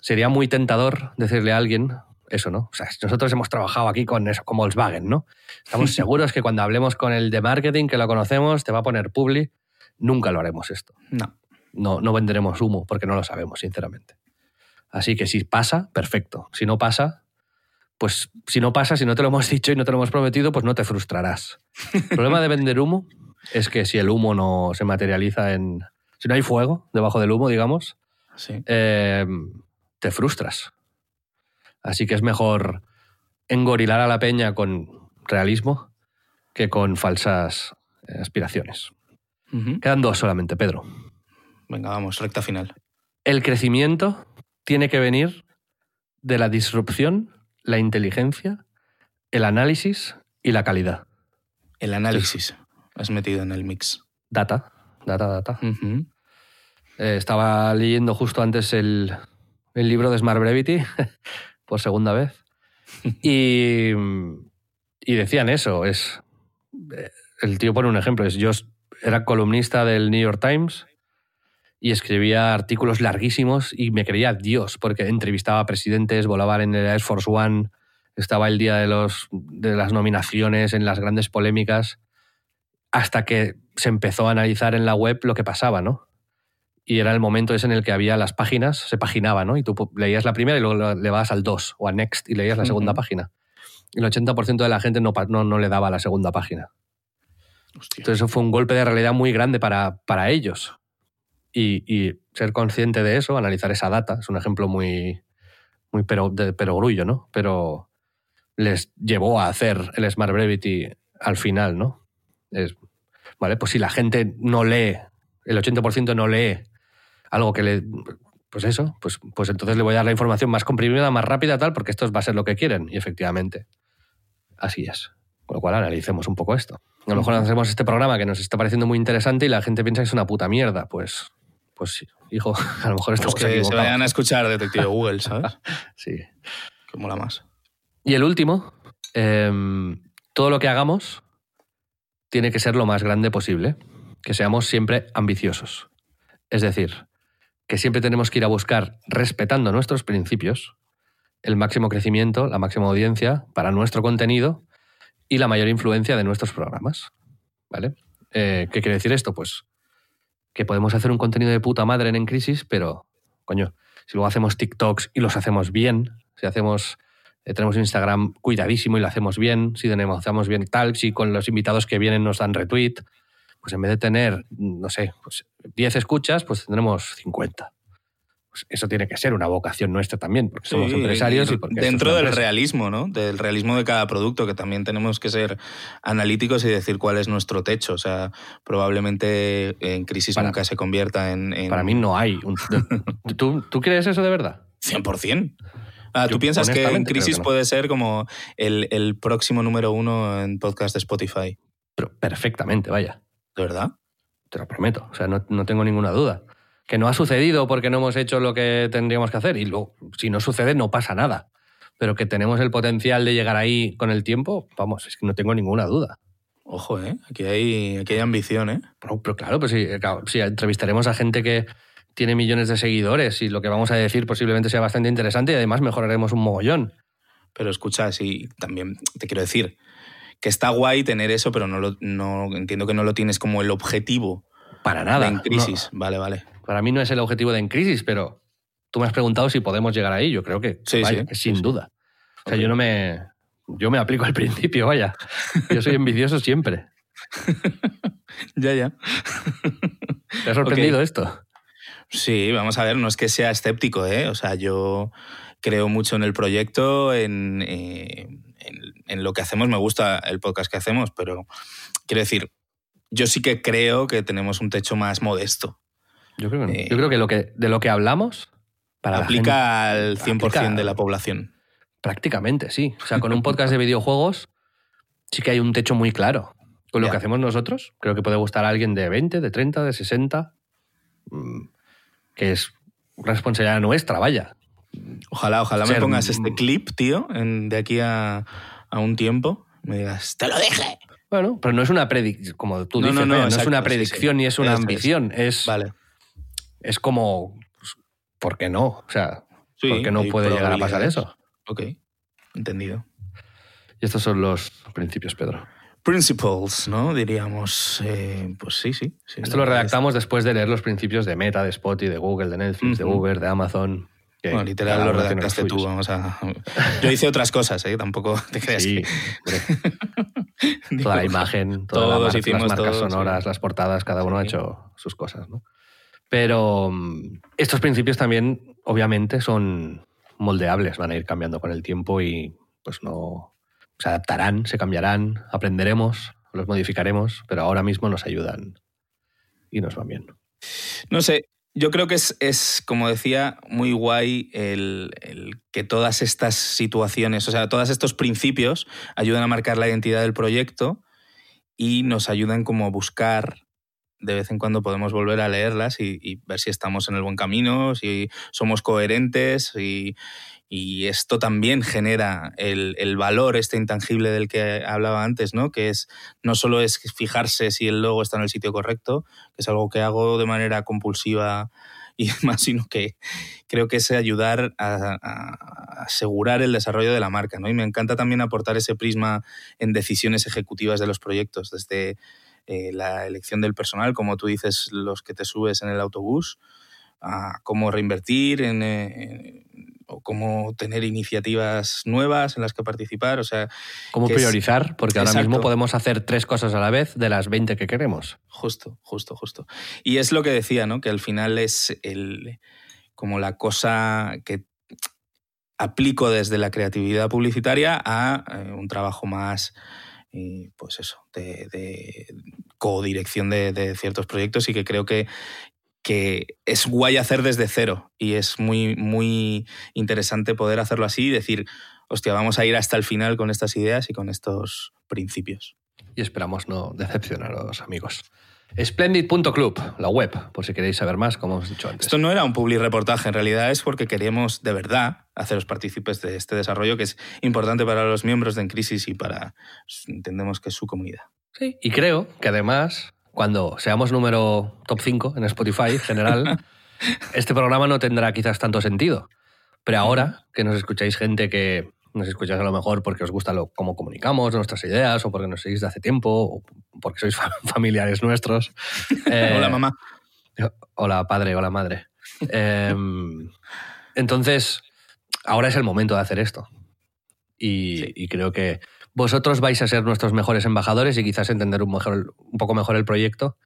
Sería muy tentador decirle a alguien, eso, ¿no? O sea, nosotros hemos trabajado aquí con eso, con Volkswagen, ¿no? Estamos [laughs] seguros que cuando hablemos con el de marketing, que lo conocemos, te va a poner publi. Nunca lo haremos esto.
No.
No, no venderemos humo porque no lo sabemos, sinceramente. Así que si pasa, perfecto. Si no pasa, pues si no pasa, si no te lo hemos [laughs] dicho y no te lo hemos prometido, pues no te frustrarás. El problema de vender humo es que si el humo no se materializa en... Si no hay fuego debajo del humo, digamos, eh, te frustras. Así que es mejor engorilar a la peña con realismo que con falsas aspiraciones. Quedan dos solamente, Pedro.
Venga, vamos, recta final.
El crecimiento tiene que venir de la disrupción, la inteligencia, el análisis y la calidad.
El análisis. Has metido en el mix.
Data, data, data. Eh, estaba leyendo justo antes el, el libro de Smart Brevity [laughs] por segunda vez. [laughs] Y, y decían eso, es el tío pone un ejemplo, es yo era columnista del New York Times y escribía artículos larguísimos y me creía Dios porque entrevistaba a presidentes, volaba en el Air Force One, estaba el día de, los, de las nominaciones, en las grandes polémicas, hasta que se empezó a analizar en la web lo que pasaba, ¿no? y era el momento ese en el que había las páginas, se paginaba, ¿no? Y tú leías la primera y luego le vas al 2 o al next y leías la segunda página. Y el 80% de la gente no, no, le daba la segunda página. Entonces eso fue un golpe de realidad muy grande para, para ellos. Y, ser consciente de eso, analizar esa data, es un ejemplo muy, muy pero, de perogrullo, ¿no? Pero les llevó a hacer el Smart Brevity al final, ¿no? Es, vale, pues si la gente no lee, el 80% no lee algo que le... Pues eso, pues, pues entonces le voy a dar la información más comprimida, más rápida, tal, porque esto va a ser lo que quieren. Y efectivamente, así es. Con lo cual analicemos un poco esto. A lo mejor hacemos este programa que nos está pareciendo muy interesante y la gente piensa que es una puta mierda. Pues, pues hijo, [laughs] a lo mejor estamos
pues que se vayan a escuchar Detective Google, ¿sabes? [laughs]
sí.
Que mola más.
Y el último, em, todo lo que hagamos tiene que ser lo más grande posible, que seamos siempre ambiciosos. Es decir, que siempre tenemos que ir a buscar, respetando nuestros principios, el máximo crecimiento, la máxima audiencia para nuestro contenido y la mayor influencia de nuestros programas. ¿Vale? Eh, ¿Qué quiere decir esto? Pues que podemos hacer un contenido de puta madre en, en crisis, pero, coño, si luego hacemos TikToks y los hacemos bien, si hacemos tenemos Instagram cuidadísimo y lo hacemos bien, si hacemos bien tal, si con los invitados que vienen nos dan retweet, pues en vez de tener, no sé, pues 10 escuchas, pues tendremos 50. Pues eso tiene que ser una vocación nuestra también, porque somos empresarios y porque
Dentro del realismo, ¿no? Del realismo de cada producto, que también tenemos que ser analíticos y decir cuál es nuestro techo. O sea, probablemente en crisis nunca se convierta en,
Para mí no hay. [laughs] ¿Tú, ¿Tú crees eso de verdad?
100%. Ah, ¿Tú piensas que en crisis puede ser como el, el, próximo número uno en podcast de Spotify?
Pero perfectamente, vaya.
¿De verdad?
Te lo prometo. O sea, no, no tengo ninguna duda que no ha sucedido porque no hemos hecho lo que tendríamos que hacer. Y luego, si no sucede, no pasa nada. Pero que tenemos el potencial de llegar ahí con el tiempo, vamos, es que no tengo ninguna duda.
Ojo, ¿eh? Aquí hay, aquí hay ambición, ¿eh?
Pero, claro, pues si, si entrevistaremos a gente que tiene millones de seguidores y lo que vamos a decir posiblemente sea bastante interesante y además mejoraremos un mogollón.
Pero escucha, sí, también te quiero decir que está guay tener eso, pero no, lo, no entiendo que no lo tienes como el objetivo.
Para nada.
en crisis, vale, vale.
Para mí no es el objetivo de En Crisis, pero tú me has preguntado si podemos llegar ahí. Yo creo que, sí, sin duda. O sea, yo no me. Yo me aplico al principio, vaya. Yo soy envidioso siempre. [laughs]
ya, ya.
¿Te ha sorprendido esto?
Sí, vamos a ver, no es que sea escéptico, ¿eh? O sea, yo creo mucho en el proyecto, en, eh, en, lo que hacemos. Me gusta el podcast que hacemos, pero quiero decir, yo sí que creo que tenemos un techo más modesto.
Yo creo que, no. yo creo que, lo que de lo que hablamos
para aplica al 100% de la población.
Prácticamente, sí. O sea, con un podcast de videojuegos sí que hay un techo muy claro. Con lo que hacemos nosotros, creo que puede gustar a alguien de 20, de 30, de 60, mm, que es responsabilidad nuestra, vaya.
Ojalá, ojalá me pongas este clip, tío, de aquí a, un tiempo. Me digas, te lo dije.
Bueno, pero no es una predicción, como tú dices, no, no, es una predicción ni es una ambición. Es,
vale
es como, pues, ¿por qué no? O sea, ¿por qué no puede llegar a pasar eso?
Ok, entendido.
Y estos son los principios, Pedro.
Principles, ¿no? Diríamos. Eh, pues sí, sí.
Esto lo redactamos después de leer los principios de Meta, de Spotify, de Google, de Netflix, de Uber, de Amazon.
bueno, literal lo redactaste tú, vamos a... Yo hice otras cosas, ¿eh? Tampoco te creas sí, [laughs]
toda la imagen, todas las marcas sonoras, las portadas, cada uno ha hecho sus cosas, ¿no? Pero mm, estos principios también, obviamente, son moldeables, van a ir cambiando con el tiempo y pues no se adaptarán, se cambiarán, aprenderemos, los modificaremos, pero ahora mismo nos ayudan y nos van bien.
No sé, yo creo que es, como decía, muy guay el, el, que todas estas situaciones, o sea, todos estos principios ayudan a marcar la identidad del proyecto y nos ayudan como a buscar de vez en cuando podemos volver a leerlas y, ver si estamos en el buen camino, si somos coherentes y, esto también genera el, valor este intangible del que hablaba antes, ¿no? Que es no solo es fijarse si el logo está en el sitio correcto, que es algo que hago de manera compulsiva y [laughs] demás, sino que creo que es ayudar a, asegurar el desarrollo de la marca, ¿no? Y me encanta también aportar ese prisma en decisiones ejecutivas de los proyectos, desde eh, la elección del personal, como tú dices, los que te subes en el autobús, a cómo reinvertir en, o cómo tener iniciativas nuevas en las que participar. O sea,
cómo priorizar, porque ahora mismo podemos hacer tres cosas a la vez de las 20 que queremos.
Justo, justo, justo. Y es lo que decía, ¿no? Que al final es el, como la cosa que aplico desde la creatividad publicitaria a eh, un trabajo más y pues eso, de, de codirección de, de, ciertos proyectos y que creo que, que es guay hacer desde cero y es muy, muy interesante poder hacerlo así y decir, hostia, vamos a ir hasta el final con estas ideas y con estos principios.
y esperamos no decepcionaros, amigos. Splendid.club, la web, por si queréis saber más, como hemos dicho antes.
Esto no era un public reportaje, en realidad es porque queríamos de verdad haceros partícipes de este desarrollo que es importante para los miembros de En Crisis y para, entendemos que es su comunidad.
Sí, y creo que además, cuando seamos número top 5 en Spotify general, [laughs] este programa no tendrá quizás tanto sentido. Pero ahora que nos escucháis gente que nos escucháis a lo mejor porque os gusta lo, cómo comunicamos, nuestras ideas, o porque nos seguís de hace tiempo, o porque sois [laughs] familiares nuestros. [laughs]
hola, mamá.
Hola, padre, hola, madre. Em, entonces, ahora es el momento de hacer esto. Y, creo que vosotros vais a ser nuestros mejores embajadores y quizás entender un, mejor, un poco mejor el proyecto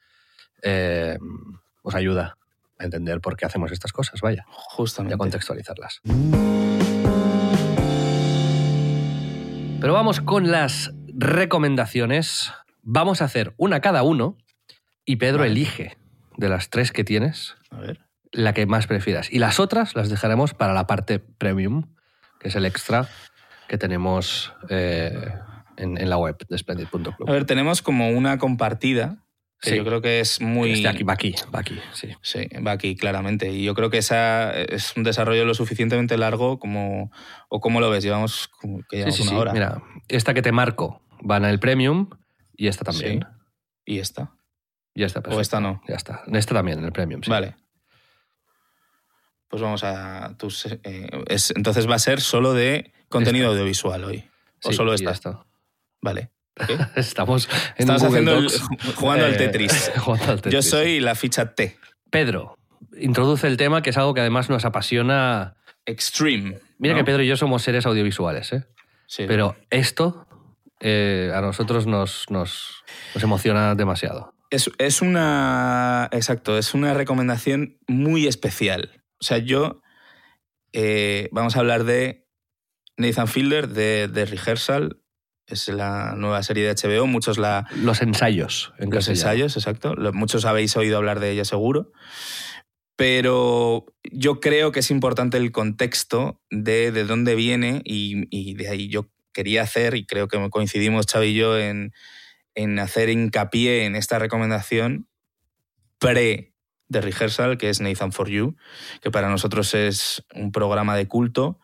em, os ayuda a entender por qué hacemos estas cosas, vaya.
Justamente.
Y a contextualizarlas. Pero vamos con las recomendaciones. Vamos a hacer una cada uno y Pedro elige de las tres que tienes la que más prefieras. Y las otras las dejaremos para la parte premium, que es el extra que tenemos eh, en, la web de Splendid.club.
A ver, tenemos como una compartida que yo creo que es muy...
Este aquí, va aquí, va aquí, sí.
Sí, va aquí, claramente. Y yo creo que esa es un desarrollo lo suficientemente largo como... ¿O cómo lo ves? Llevamos, que llevamos
sí, sí,
una hora.
Mira, esta que te marco va en el Premium y esta también.
¿Y esta?
Y esta,
¿O esta no?
Ya está. Esta también en el Premium, sí.
Vale. Pues vamos a tus... Eh, entonces va a ser solo de contenido audiovisual hoy. ¿O solo esta?
Esto.
Vale. [laughs]
Estamos,
haciendo jugando, al Tetris. [laughs] Yo soy la ficha T.
Pedro, introduce el tema que es algo que además nos apasiona.
Extreme.
Mira que Pedro y yo somos seres audiovisuales, ¿eh?
Sí.
Pero esto eh, a nosotros nos, nos, emociona demasiado.
Es, es, una. Exacto, es una recomendación muy especial. O sea, yo. Eh, vamos a hablar de Nathan Fielder, de, de Rehearsal, es la nueva serie de HBO, muchos la...
Los ensayos.
En los ensayos, exacto. Muchos habéis oído hablar de ella seguro. Pero yo creo que es importante el contexto de, de dónde viene y, de ahí yo quería hacer, y creo que coincidimos Xavi y yo en, en hacer hincapié en esta recomendación pre de Rehearsal, que es Nathan for You, que para nosotros es un programa de culto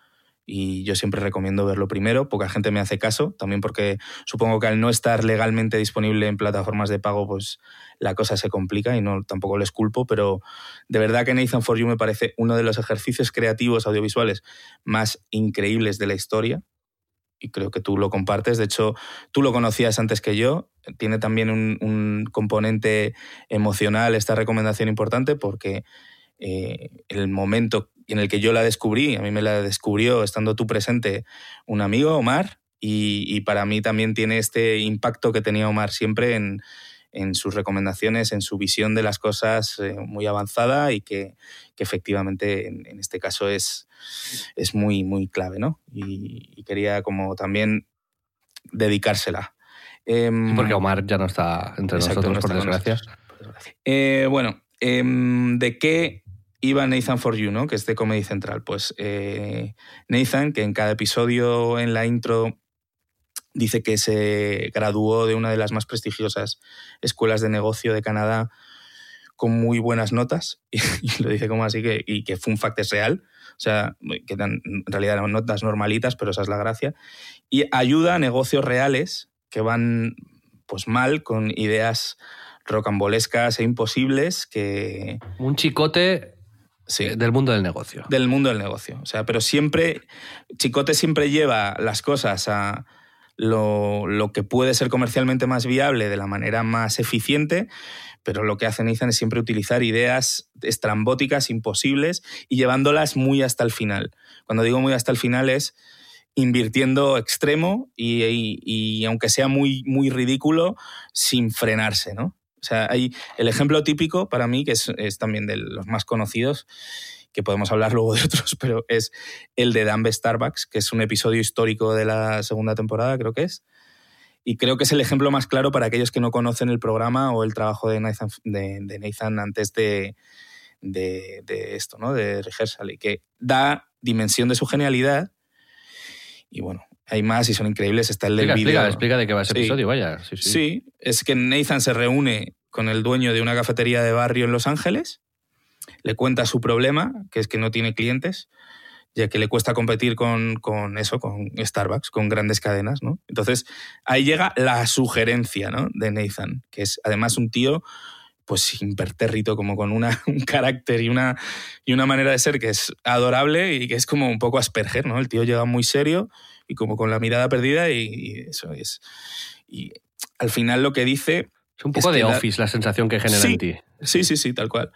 y yo siempre recomiendo verlo primero. Poca gente me hace caso, también porque supongo que al no estar legalmente disponible en plataformas de pago, pues la cosa se complica y no tampoco les culpo, pero de verdad que Nathan For You me parece uno de los ejercicios creativos audiovisuales más increíbles de la historia y creo que tú lo compartes. De hecho, tú lo conocías antes que yo. Tiene también un, componente emocional esta recomendación importante porque eh, el momento en el que yo la descubrí, a mí me la descubrió estando tú presente un amigo, Omar, y, para mí también tiene este impacto que tenía Omar siempre en, sus recomendaciones, en su visión de las cosas eh, muy avanzada y que, efectivamente en, este caso es, es muy, muy clave, ¿no? Y, quería como también dedicársela.
Em, porque Omar ya no está entre nosotros, por desgracia.
Eh, bueno, em, ¿de qué iba Nathan for You, ¿no? que es de Comedy Central. Pues eh, Nathan, que en cada episodio en la intro dice que se graduó de una de las más prestigiosas escuelas de negocio de Canadá con muy buenas notas, [laughs] y, lo dice como así, que, y que un fact es real, o sea, que en realidad eran notas normalitas, pero esa es la gracia, y ayuda a negocios reales que van pues mal, con ideas rocambolescas e imposibles que...
Un chicote Sí. Eh, del mundo del negocio.
Del mundo del negocio. O sea, pero siempre, Chicote siempre lleva las cosas a lo, que puede ser comercialmente más viable de la manera más eficiente, pero lo que hace Nathan es siempre utilizar ideas estrambóticas, imposibles, y llevándolas muy hasta el final. Cuando digo muy hasta el final es invirtiendo extremo y, y aunque sea muy, muy ridículo, sin frenarse, ¿no? O sea, hay el ejemplo típico para mí, que es, también de los más conocidos, que podemos hablar luego de otros, [laughs] pero es el de Danbe Starbucks, que es un episodio histórico de la segunda temporada, creo que es. Y creo que es el ejemplo más claro para aquellos que no conocen el programa o el trabajo de Nathan, de, Nathan antes de, de, esto, ¿no? De Rehearsal, y que da dimensión de su genialidad. Y bueno, hay más y son increíbles. Está el del
Explica,
vídeo.
explica, explica de qué va ese
Sí.
episodio, vaya. Sí, sí.
Sí, es que Nathan se reúne con el dueño de una cafetería de barrio en Los Ángeles, le cuenta su problema, que es que no tiene clientes, ya que le cuesta competir con, con eso, con Starbucks, con grandes cadenas, ¿no? Entonces, ahí llega la sugerencia, ¿no? De Nathan, que es además un tío pues impertérrito, como con una, [laughs] un carácter y una, y una manera de ser que es adorable y que es como un poco Asperger, ¿no? El tío llega muy serio y como con la mirada perdida y, y eso es. Y al final lo que dice
Es un poco
Es
de
la-
office la sensación que genera
Sí.
en ti.
Sí, sí, sí, tal cual.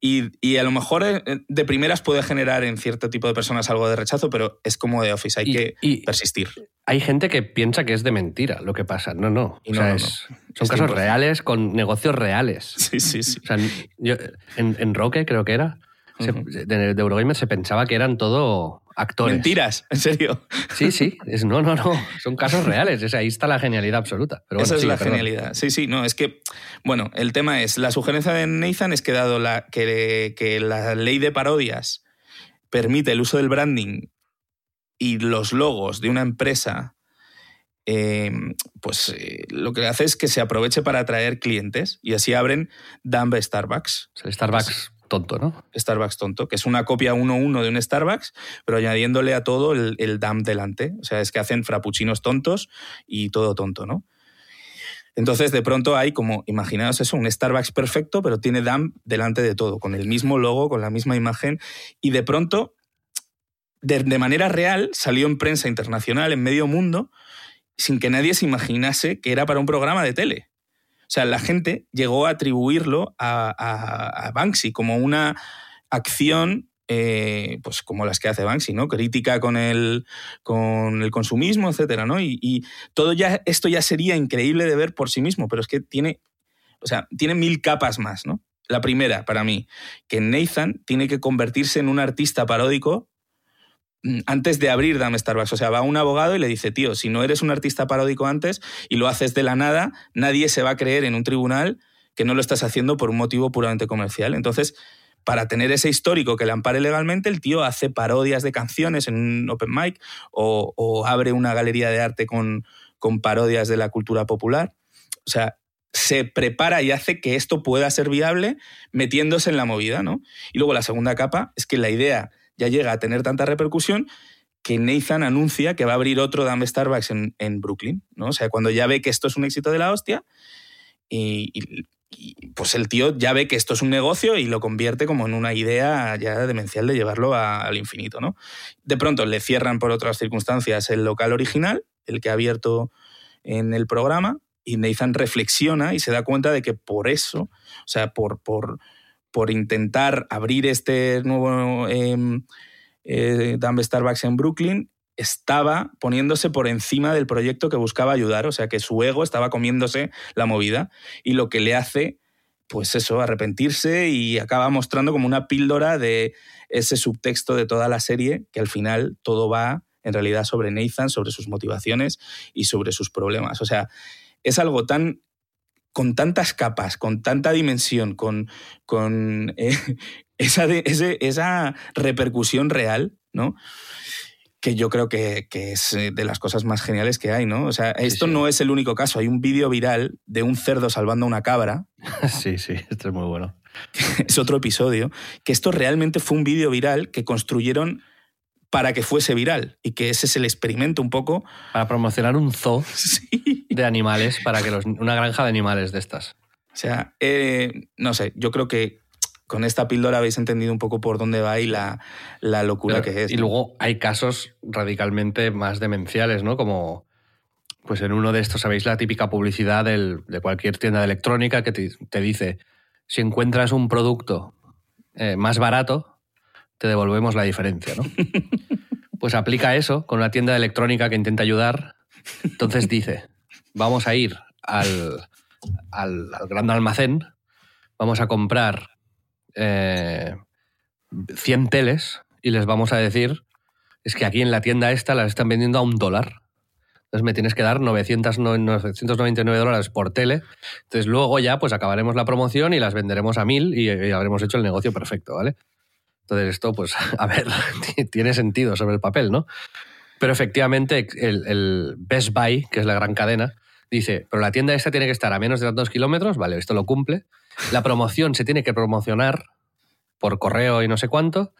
Y, y a lo mejor eh, de primeras puede generar en cierto tipo de personas algo de rechazo, pero es como de Office, hay
Y-
que
y-
persistir.
Hay gente que piensa que es de mentira lo que pasa. No, no. O
no,
sea,
no,
es-
no.
son
Es
casos
100%.
reales con negocios reales.
Sí, sí, sí.
O sea, yo- en, en Roque creo que era, se- de, de Eurogamer se pensaba que eran todo actores.
Mentiras, en serio.
Sí, sí. Es, no, no, no. Son casos [laughs] reales. Es, ahí está la genialidad absoluta. Pero bueno,
Esa es la
perdón.
genialidad. Sí, sí, no, es que, bueno, el tema es, la sugerencia de Nathan es que dado la, que, que la ley de parodias permite el uso del branding y los logos de una empresa, eh, pues eh, lo que hace es que se aproveche para atraer clientes y así abren Dumb Starbucks.
Starbucks tonto, ¿no?
Starbucks tonto, que es una copia 1-1 de un Starbucks, pero añadiéndole a todo el, el DAM delante. O sea, es que hacen frappuccinos tontos y todo tonto, ¿no? Entonces, de pronto hay como, imaginaos eso, un Starbucks perfecto, pero tiene DAM delante de todo, con el mismo logo, con la misma imagen, y de pronto, de, de manera real, salió en prensa internacional, en medio mundo, sin que nadie se imaginase que era para un programa de tele. O sea, la gente llegó a atribuirlo a, Banksy como una acción, eh, pues como las que hace Banksy, ¿no? Crítica con el, con el consumismo, etcétera, ¿no? Y, y todo ya, esto ya sería increíble de ver por sí mismo, pero es que tiene, o sea, tiene mil capas más, ¿no? La primera, para mí, que Nathan tiene que convertirse en un artista paródico antes de abrir Dame Starbucks. O sea, va un abogado y le dice, tío, si no eres un artista paródico antes y lo haces de la nada, nadie se va a creer en un tribunal que no lo estás haciendo por un motivo puramente comercial. Entonces, para tener ese histórico que le ampare legalmente, el tío hace parodias de canciones en un open mic o, o abre una galería de arte con, con parodias de la cultura popular. O sea, se prepara y hace que esto pueda ser viable metiéndose en la movida, ¿no? Y luego la segunda capa es que la idea ya llega a tener tanta repercusión que Nathan anuncia que va a abrir otro Dame Starbucks en, en Brooklyn, ¿no? O sea, cuando ya ve que esto es un éxito de la hostia, y, pues el tío ya ve que esto es un negocio y lo convierte como en una idea ya demencial de llevarlo al infinito, ¿no? De pronto le cierran por otras circunstancias el local original, el que ha abierto en el programa, y Nathan reflexiona y se da cuenta de que por eso, o sea, por, por, por intentar abrir este nuevo eh, eh, Dumb Starbucks en Brooklyn, estaba poniéndose por encima del proyecto que buscaba ayudar, o sea que su ego estaba comiéndose la movida y lo que le hace, pues eso, arrepentirse y acaba mostrando como una píldora de ese subtexto de toda la serie, que al final todo va en realidad sobre Nathan, sobre sus motivaciones y sobre sus problemas. O sea, es algo tan con tantas capas, con tanta dimensión, con, con eh, [laughs] esa, de- ese- esa repercusión real, ¿no? Que yo creo que, que es eh, de las cosas más geniales que hay, ¿no? O sea, esto
sí.
no es el único caso. Hay un vídeo viral de un cerdo salvando a una cabra, [laughs]
Sí, sí, esto es muy bueno. [laughs]
es otro episodio, que esto realmente fue un vídeo viral que construyeron para que fuese viral y que ese es el experimento un poco.
Para promocionar un zoo [laughs]
Sí.
de animales, para que los, una granja de animales de estas.
O sea, eh, no sé, yo creo que con esta píldora habéis entendido un poco por dónde va y la, la locura
Pero-
que es.
Y luego hay casos radicalmente más demenciales, ¿no? Como, pues en uno de estos, ¿sabéis la típica publicidad del- de cualquier tienda de electrónica que te, te dice, si encuentras un producto eh, más barato, te devolvemos la diferencia, ¿no? [laughs] Pues aplica eso con una tienda de electrónica que intenta ayudar. Entonces dice, vamos a ir al, al, al gran almacén, vamos a comprar eh, 100 teles y les vamos a decir, es que aquí en la tienda esta las están vendiendo a un dólar. Entonces me tienes que dar 900, no- 999 dólares por tele. Entonces luego ya pues acabaremos la promoción y las venderemos a mil y, y habremos hecho el negocio perfecto, ¿vale? Entonces esto pues, [laughs] a ver, [laughs] tiene sentido sobre el papel, ¿no? Pero efectivamente, el, el Best Buy, que es la gran cadena, dice, pero la tienda esta tiene que estar a menos de tantos kilómetros, vale, esto lo cumple. La promoción se tiene que promocionar por correo y no sé cuánto,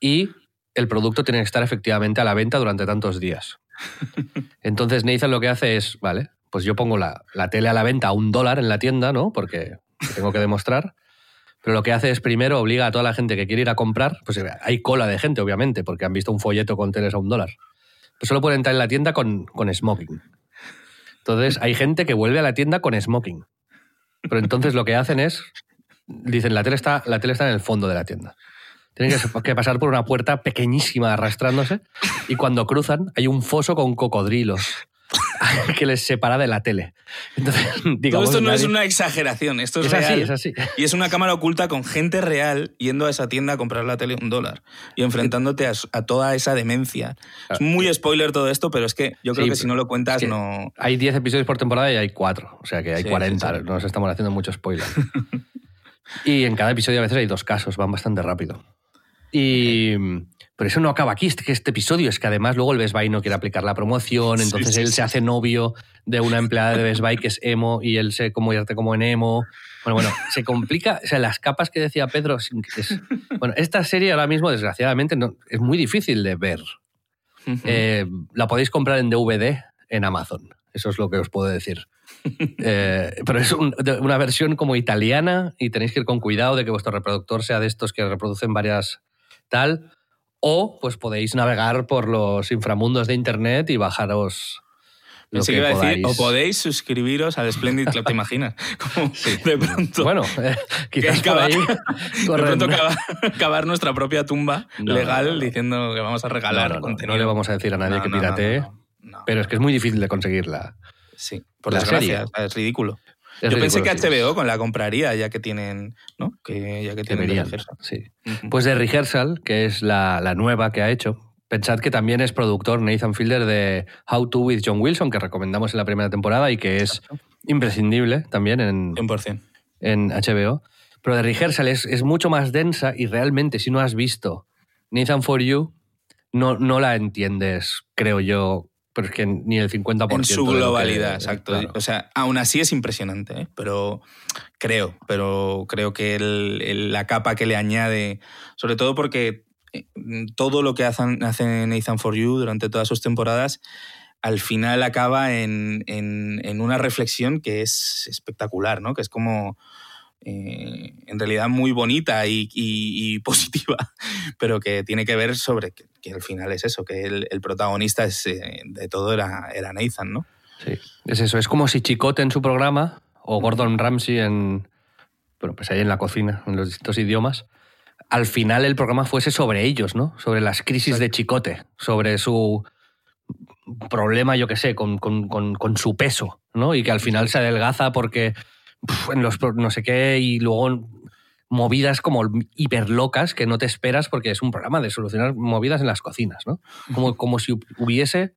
y el producto tiene que estar efectivamente a la venta durante tantos días. [laughs] Entonces Nathan lo que hace es, vale, pues yo pongo la, la tele a la venta a un dólar en la tienda, ¿no? Porque tengo que demostrar. Pero lo que hace es primero obliga a toda la gente que quiere ir a comprar, pues hay cola de gente, obviamente, porque han visto un folleto con teles a un dólar. Pues solo pueden entrar en la tienda con, con smoking. Entonces hay gente que vuelve a la tienda con smoking. Pero entonces lo que hacen es, dicen, la tele está, la tele está en el fondo de la tienda. Tienen que pasar por una puerta pequeñísima arrastrándose y cuando cruzan hay un foso con cocodrilos [laughs] que les separa de la tele. Entonces, [laughs]
Todo esto no es una exageración, esto es,
Es así,
real.
es así.
Y es una cámara oculta con gente real yendo a esa tienda a comprar la tele un dólar y enfrentándote a, a toda esa demencia. Es muy spoiler todo esto, pero es que yo creo
Sí,
que si no lo cuentas
es que
no...
Hay 10 episodios por temporada y hay 4. O sea que hay
Sí,
40.
sí, sí.
No nos estamos haciendo mucho spoiler. [laughs] y en cada episodio a veces hay dos casos, van bastante rápido. Y. Pero eso no acaba aquí, es que este episodio es que además luego el Best Buy no quiere aplicar la promoción, entonces
sí,
él
sí.
se hace novio de una empleada de Best Buy que es emo y él se convierte como en emo. Bueno, bueno, se complica, o sea, las capas que decía Pedro. es- bueno, esta serie ahora mismo, desgraciadamente, no, es muy difícil de ver. Eh, la podéis comprar en DVD en Amazon. Eso es lo que os puedo decir. [laughs] Eh, pero es un- una versión como italiana y tenéis que ir con cuidado de que vuestro reproductor sea de estos que reproducen varias tal. O pues podéis navegar por los inframundos de internet y bajaros lo que
que iba a decir, o podéis suscribiros al Splendid Club, ¿te imaginas? [laughs] Como de pronto...
Bueno, [laughs] eh, quizás por
acabar-
ahí
de pronto cavar, cavar nuestra propia tumba
No,
legal
no, no, no.
diciendo que vamos a regalar contenido.
no le vamos a decir a nadie que piratee, pero es que es muy difícil de conseguirla.
Sí, por
la
desgracia,
serie.
es ridículo. Yo pensé que HBO con la compraría ya que tienen, ¿no? Que ya que tienen
Deberían,
de Rehearsal.
sí. Pues de Rehearsal, que es la, la nueva que ha hecho. Pensad que también es productor Nathan Fielder de How to with John Wilson, que recomendamos en la primera temporada y que es imprescindible también en,
100%.
en HBO. Pero de Rehearsal es, es mucho más densa y realmente si no has visto Nathan for You, no, no la entiendes, creo yo, pero es que ni el 50%
En su
que-
globalidad, exacto.
claro.
O sea, aún así es impresionante, ¿eh? pero creo, pero creo que el- el- la capa que le añade, sobre todo porque eh, todo lo que hacen, hace Nathan For You durante todas sus temporadas, al final acaba en, en- en una reflexión que es espectacular, ¿no? Que es como... eh, en realidad muy bonita y, y- y [laughs] positiva, pero que tiene que ver sobre que, al final es eso, que el, el protagonista es, eh, de todo era, era Nathan, ¿no?
Sí, es eso. Es como si Chicote en su programa o Gordon Ramsay en. Bueno, pues ahí en la cocina, en los distintos idiomas. Al final el programa fuese sobre ellos, ¿no? Sobre las crisis de Chicote, sobre su problema, yo qué sé, con, con- con- con su peso, ¿no? Y que al final se adelgaza porque en los no sé qué y luego movidas como hiperlocas que no te esperas porque es un programa de solucionar movidas en las cocinas, ¿no? Como, como si hubiese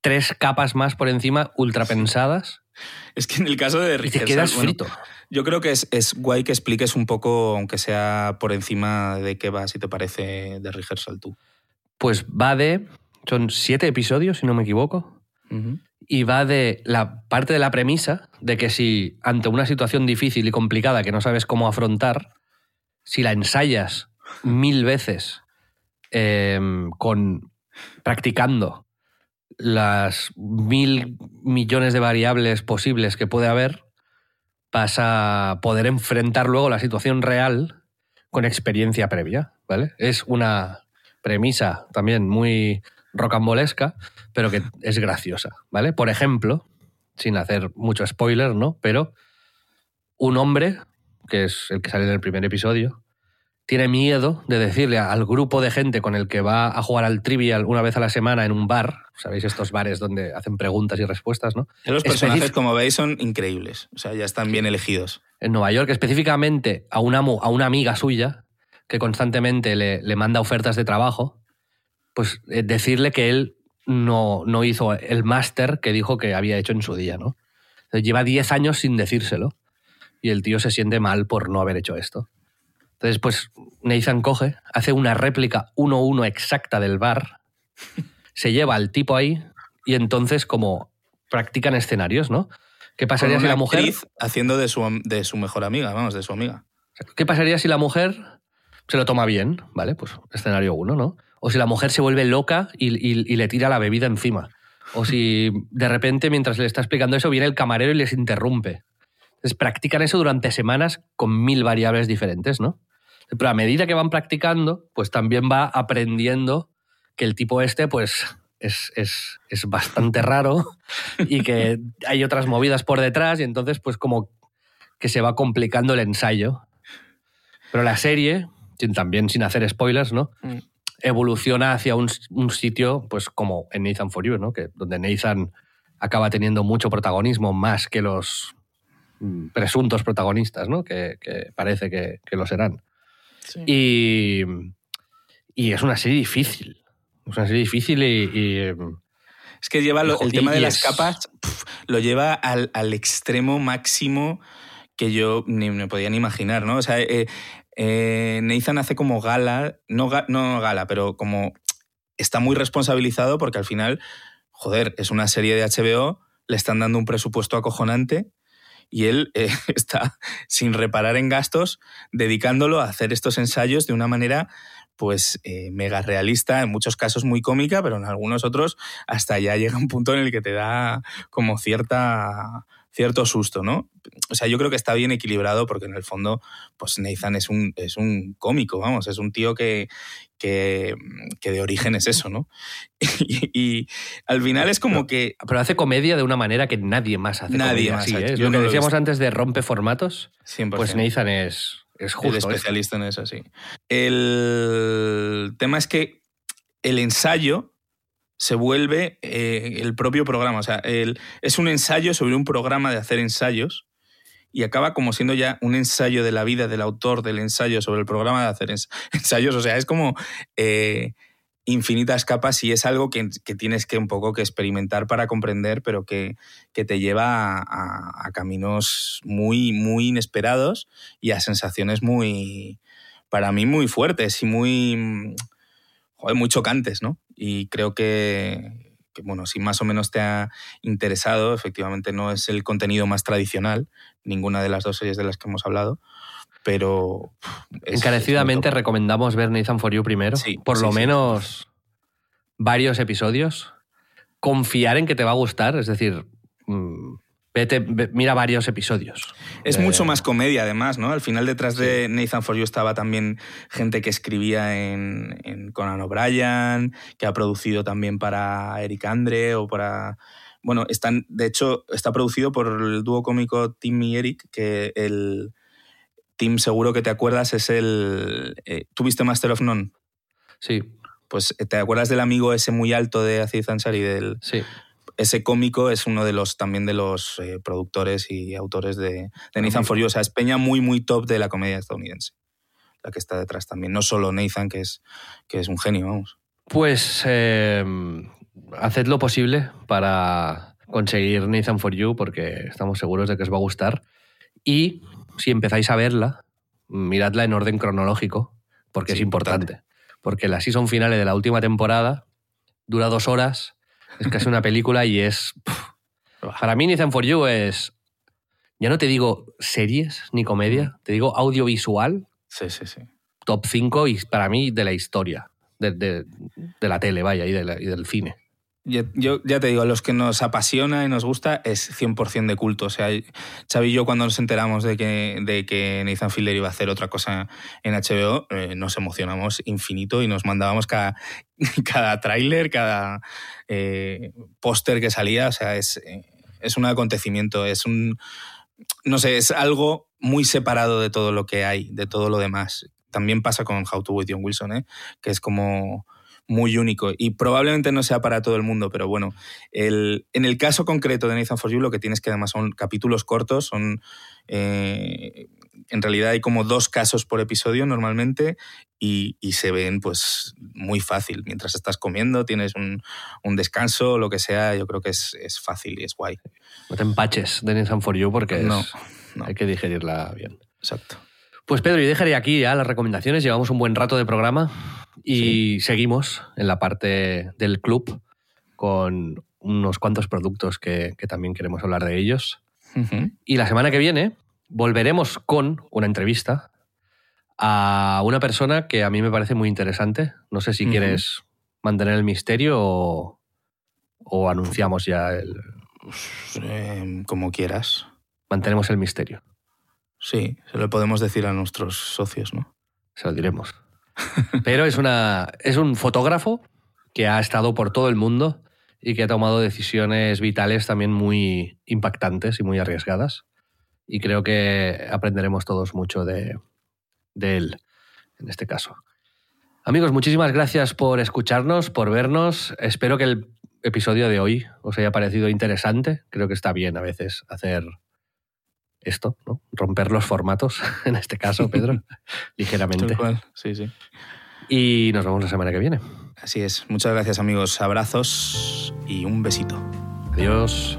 tres capas más por encima ultrapensadas
Es que en el caso de
y te quedas
bueno,
frito.
yo creo que es, es guay que expliques un poco, aunque sea por encima de qué va, si te parece, de Rehearsal tú.
Pues va de. Son siete episodios, si no me equivoco. Y va de la parte de la premisa de que si ante una situación difícil y complicada que no sabes cómo afrontar, si la ensayas mil veces eh, con practicando las mil millones de variables posibles que puede haber, vas a poder enfrentar luego la situación real con experiencia previa, ¿vale? Es una premisa también muy rocambolesca, pero que es graciosa, ¿vale? Por ejemplo, sin hacer mucho spoiler, ¿no? Pero un hombre, que es el que sale en el primer episodio, tiene miedo de decirle al grupo de gente con el que va a jugar al trivial una vez a la semana en un bar, ¿sabéis? Estos bares donde hacen preguntas y respuestas, ¿no?
Los personajes, como veis, son increíbles. O sea, ya están bien elegidos.
en Nueva York, específicamente a una, a una amiga suya que constantemente le, le manda ofertas de trabajo, pues eh, decirle que él no, no hizo el máster que dijo que había hecho en su día, ¿no? Entonces, lleva 10 años sin decírselo y el tío se siente mal por no haber hecho esto. Entonces, pues Nathan coge, hace una réplica 1-1 exacta del bar, se lleva al tipo ahí y entonces como practican escenarios, ¿no? ¿Qué pasaría
Con
si la mujer...
actriz haciendo de su, de su mejor amiga, vamos, de su amiga.
¿Qué pasaría si la mujer se lo toma bien? ¿Vale? Pues escenario uno, ¿no? O si la mujer se vuelve loca y, le tira la bebida encima. O si de repente, mientras le está explicando eso, viene el camarero y les interrumpe. Entonces practican eso durante semanas con mil variables diferentes, ¿no? Pero a medida que van practicando, pues también va aprendiendo que el tipo este, pues, es, es, es bastante raro y que hay otras movidas por detrás y entonces, pues, como que se va complicando el ensayo. Pero la serie, también sin hacer spoilers, ¿no? Evoluciona hacia un, un sitio, pues como en Nathan For You, ¿no? Que, donde Nathan acaba teniendo mucho protagonismo, más que los mm, presuntos protagonistas, ¿no? Que, que parece que, que lo serán. Y, y es una serie difícil. Es una serie difícil y, y, mm,
Es que lleva lo- el tema de las
es-
capas, pf, lo lleva al, al extremo máximo que yo ni me podía ni imaginar, ¿no? O sea, eh, eh, Nathan hace como gala, no, no gala, pero como está muy responsabilizado porque al final, joder, es una serie de HBO, le están dando un presupuesto acojonante y él [laughs] eh, está sin reparar en gastos dedicándolo a hacer estos ensayos de una manera pues eh, mega realista, en muchos casos muy cómica, pero en algunos otros hasta ya llega un punto en el que te da como cierta cierto susto, ¿no? O sea, yo creo que está bien equilibrado porque en el fondo, pues Nathan es un, es un cómico, vamos, es un tío que, que, que de origen es eso, ¿no? [laughs] Y, y al final es como que
pero hace comedia de una manera que nadie más hace
Nadie
comedia
más
así, ¿eh? lo que
lo
decíamos antes de rompe formatos.
100%.
Pues Nathan es, es
el
justo. esto.
especialista en eso, sí. El tema es que el ensayo se vuelve eh, el propio programa. O sea, es un ensayo sobre un programa de hacer ensayos y acaba como siendo ya un ensayo de la vida del autor del ensayo sobre el programa de hacer ens- [laughs] ensayos. O sea, es como eh, infinitas capas y es algo que, que tienes que un poco que experimentar para comprender, pero que, que te lleva a, caminos muy, muy inesperados y a sensaciones muy, para mí, muy fuertes y muy, joder, muy chocantes, ¿no? Y creo que, que, bueno, si más o menos te ha interesado, efectivamente no es el contenido más tradicional, ninguna de las dos series de las que hemos hablado, pero... es-
Encarecidamente
es
recomendamos ver Nathan For You primero.
Sí,
por
sí,
lo
sí.
menos varios episodios. Confiar en que te va a gustar, es decir, mm, vete, ve- mira varios episodios.
Es
Eh,
mucho más comedia, además, ¿no? Al final, detrás de Nathan For You estaba también gente que escribía en, en Conan O'Brien, que ha producido también para Eric Andre o para. Bueno, están, de hecho, está producido por el dúo cómico Tim y Eric, que el. Tim, seguro que te acuerdas, es el. eh, ¿Tuviste Master of None?
Sí,
Pues eh, te acuerdas del amigo ese muy alto de Aziz Ansari, del,
sí.
Ese cómico es uno de los también de los eh, productores y autores de, de Nathan For You. O sea, es peña muy, muy top de la comedia estadounidense. La que está detrás también. No solo Nathan, que es, que es un genio, vamos.
Pues eh, haced lo posible para conseguir Nathan For You porque estamos seguros de que os va a gustar. Y si empezáis a verla, miradla en orden cronológico porque
Sí,
es importante. Porque la season finale de la última temporada dura dos horas, es casi una película y es... pff. Para mí Nathan For You es... Ya no te digo series ni comedia, te digo audiovisual
Sí, sí, sí.
top 5 y para mí de la historia, de, de- de la tele, vaya, y, de la- y del cine.
Yo, ya te digo, a los que nos apasiona y nos gusta es 100% de culto. O sea, Xavi y yo cuando nos enteramos de que, de que Nathan Fielder iba a hacer otra cosa en HBO, eh, nos emocionamos infinito y nos mandábamos cada, [laughs] cada tráiler, cada eh, póster que salía. O sea, es, eh, es un acontecimiento, es un... No sé, es algo muy separado de todo lo que hay, de todo lo demás. También pasa con How to With John Wilson, ¿eh? que es como muy único y probablemente no sea para todo el mundo, pero bueno, el, en el caso concreto de Nathan For You lo que tienes que además son capítulos cortos, son eh, en realidad hay como dos casos por episodio normalmente y, y se ven pues muy fácil. Mientras estás comiendo, tienes un, un descanso, lo que sea, yo creo que es, es fácil y es guay.
No te empaches de For You porque es-
No, no.
hay que digerirla bien.
Exacto.
Pues Pedro, yo dejaría aquí ya las recomendaciones. Llevamos un buen rato de programa y seguimos en la parte del club. con unos cuantos productos que, también queremos hablar de ellos. Y la semana que viene volveremos con una entrevista a una persona que a mí me parece muy interesante. No sé si quieres mantener el misterio o, anunciamos ya el...
Pues, em, como quieras.
Mantenemos el misterio.
Sí, se lo podemos decir a nuestros socios, ¿no?
Se lo diremos. Pero es, una, es un fotógrafo que ha estado por todo el mundo y que ha tomado decisiones vitales también muy impactantes y muy arriesgadas. Y creo que aprenderemos todos mucho de, él, en este caso. Amigos, muchísimas gracias por escucharnos, por vernos. Espero que el episodio de hoy os haya parecido interesante. Creo que está bien a veces hacer esto, ¿no? Romper los formatos, [laughs] en este caso, Pedro, [laughs] ligeramente.
Sí, sí.
Y nos vemos la semana que viene.
Así es. Muchas gracias, amigos. Abrazos y un besito.
Adiós.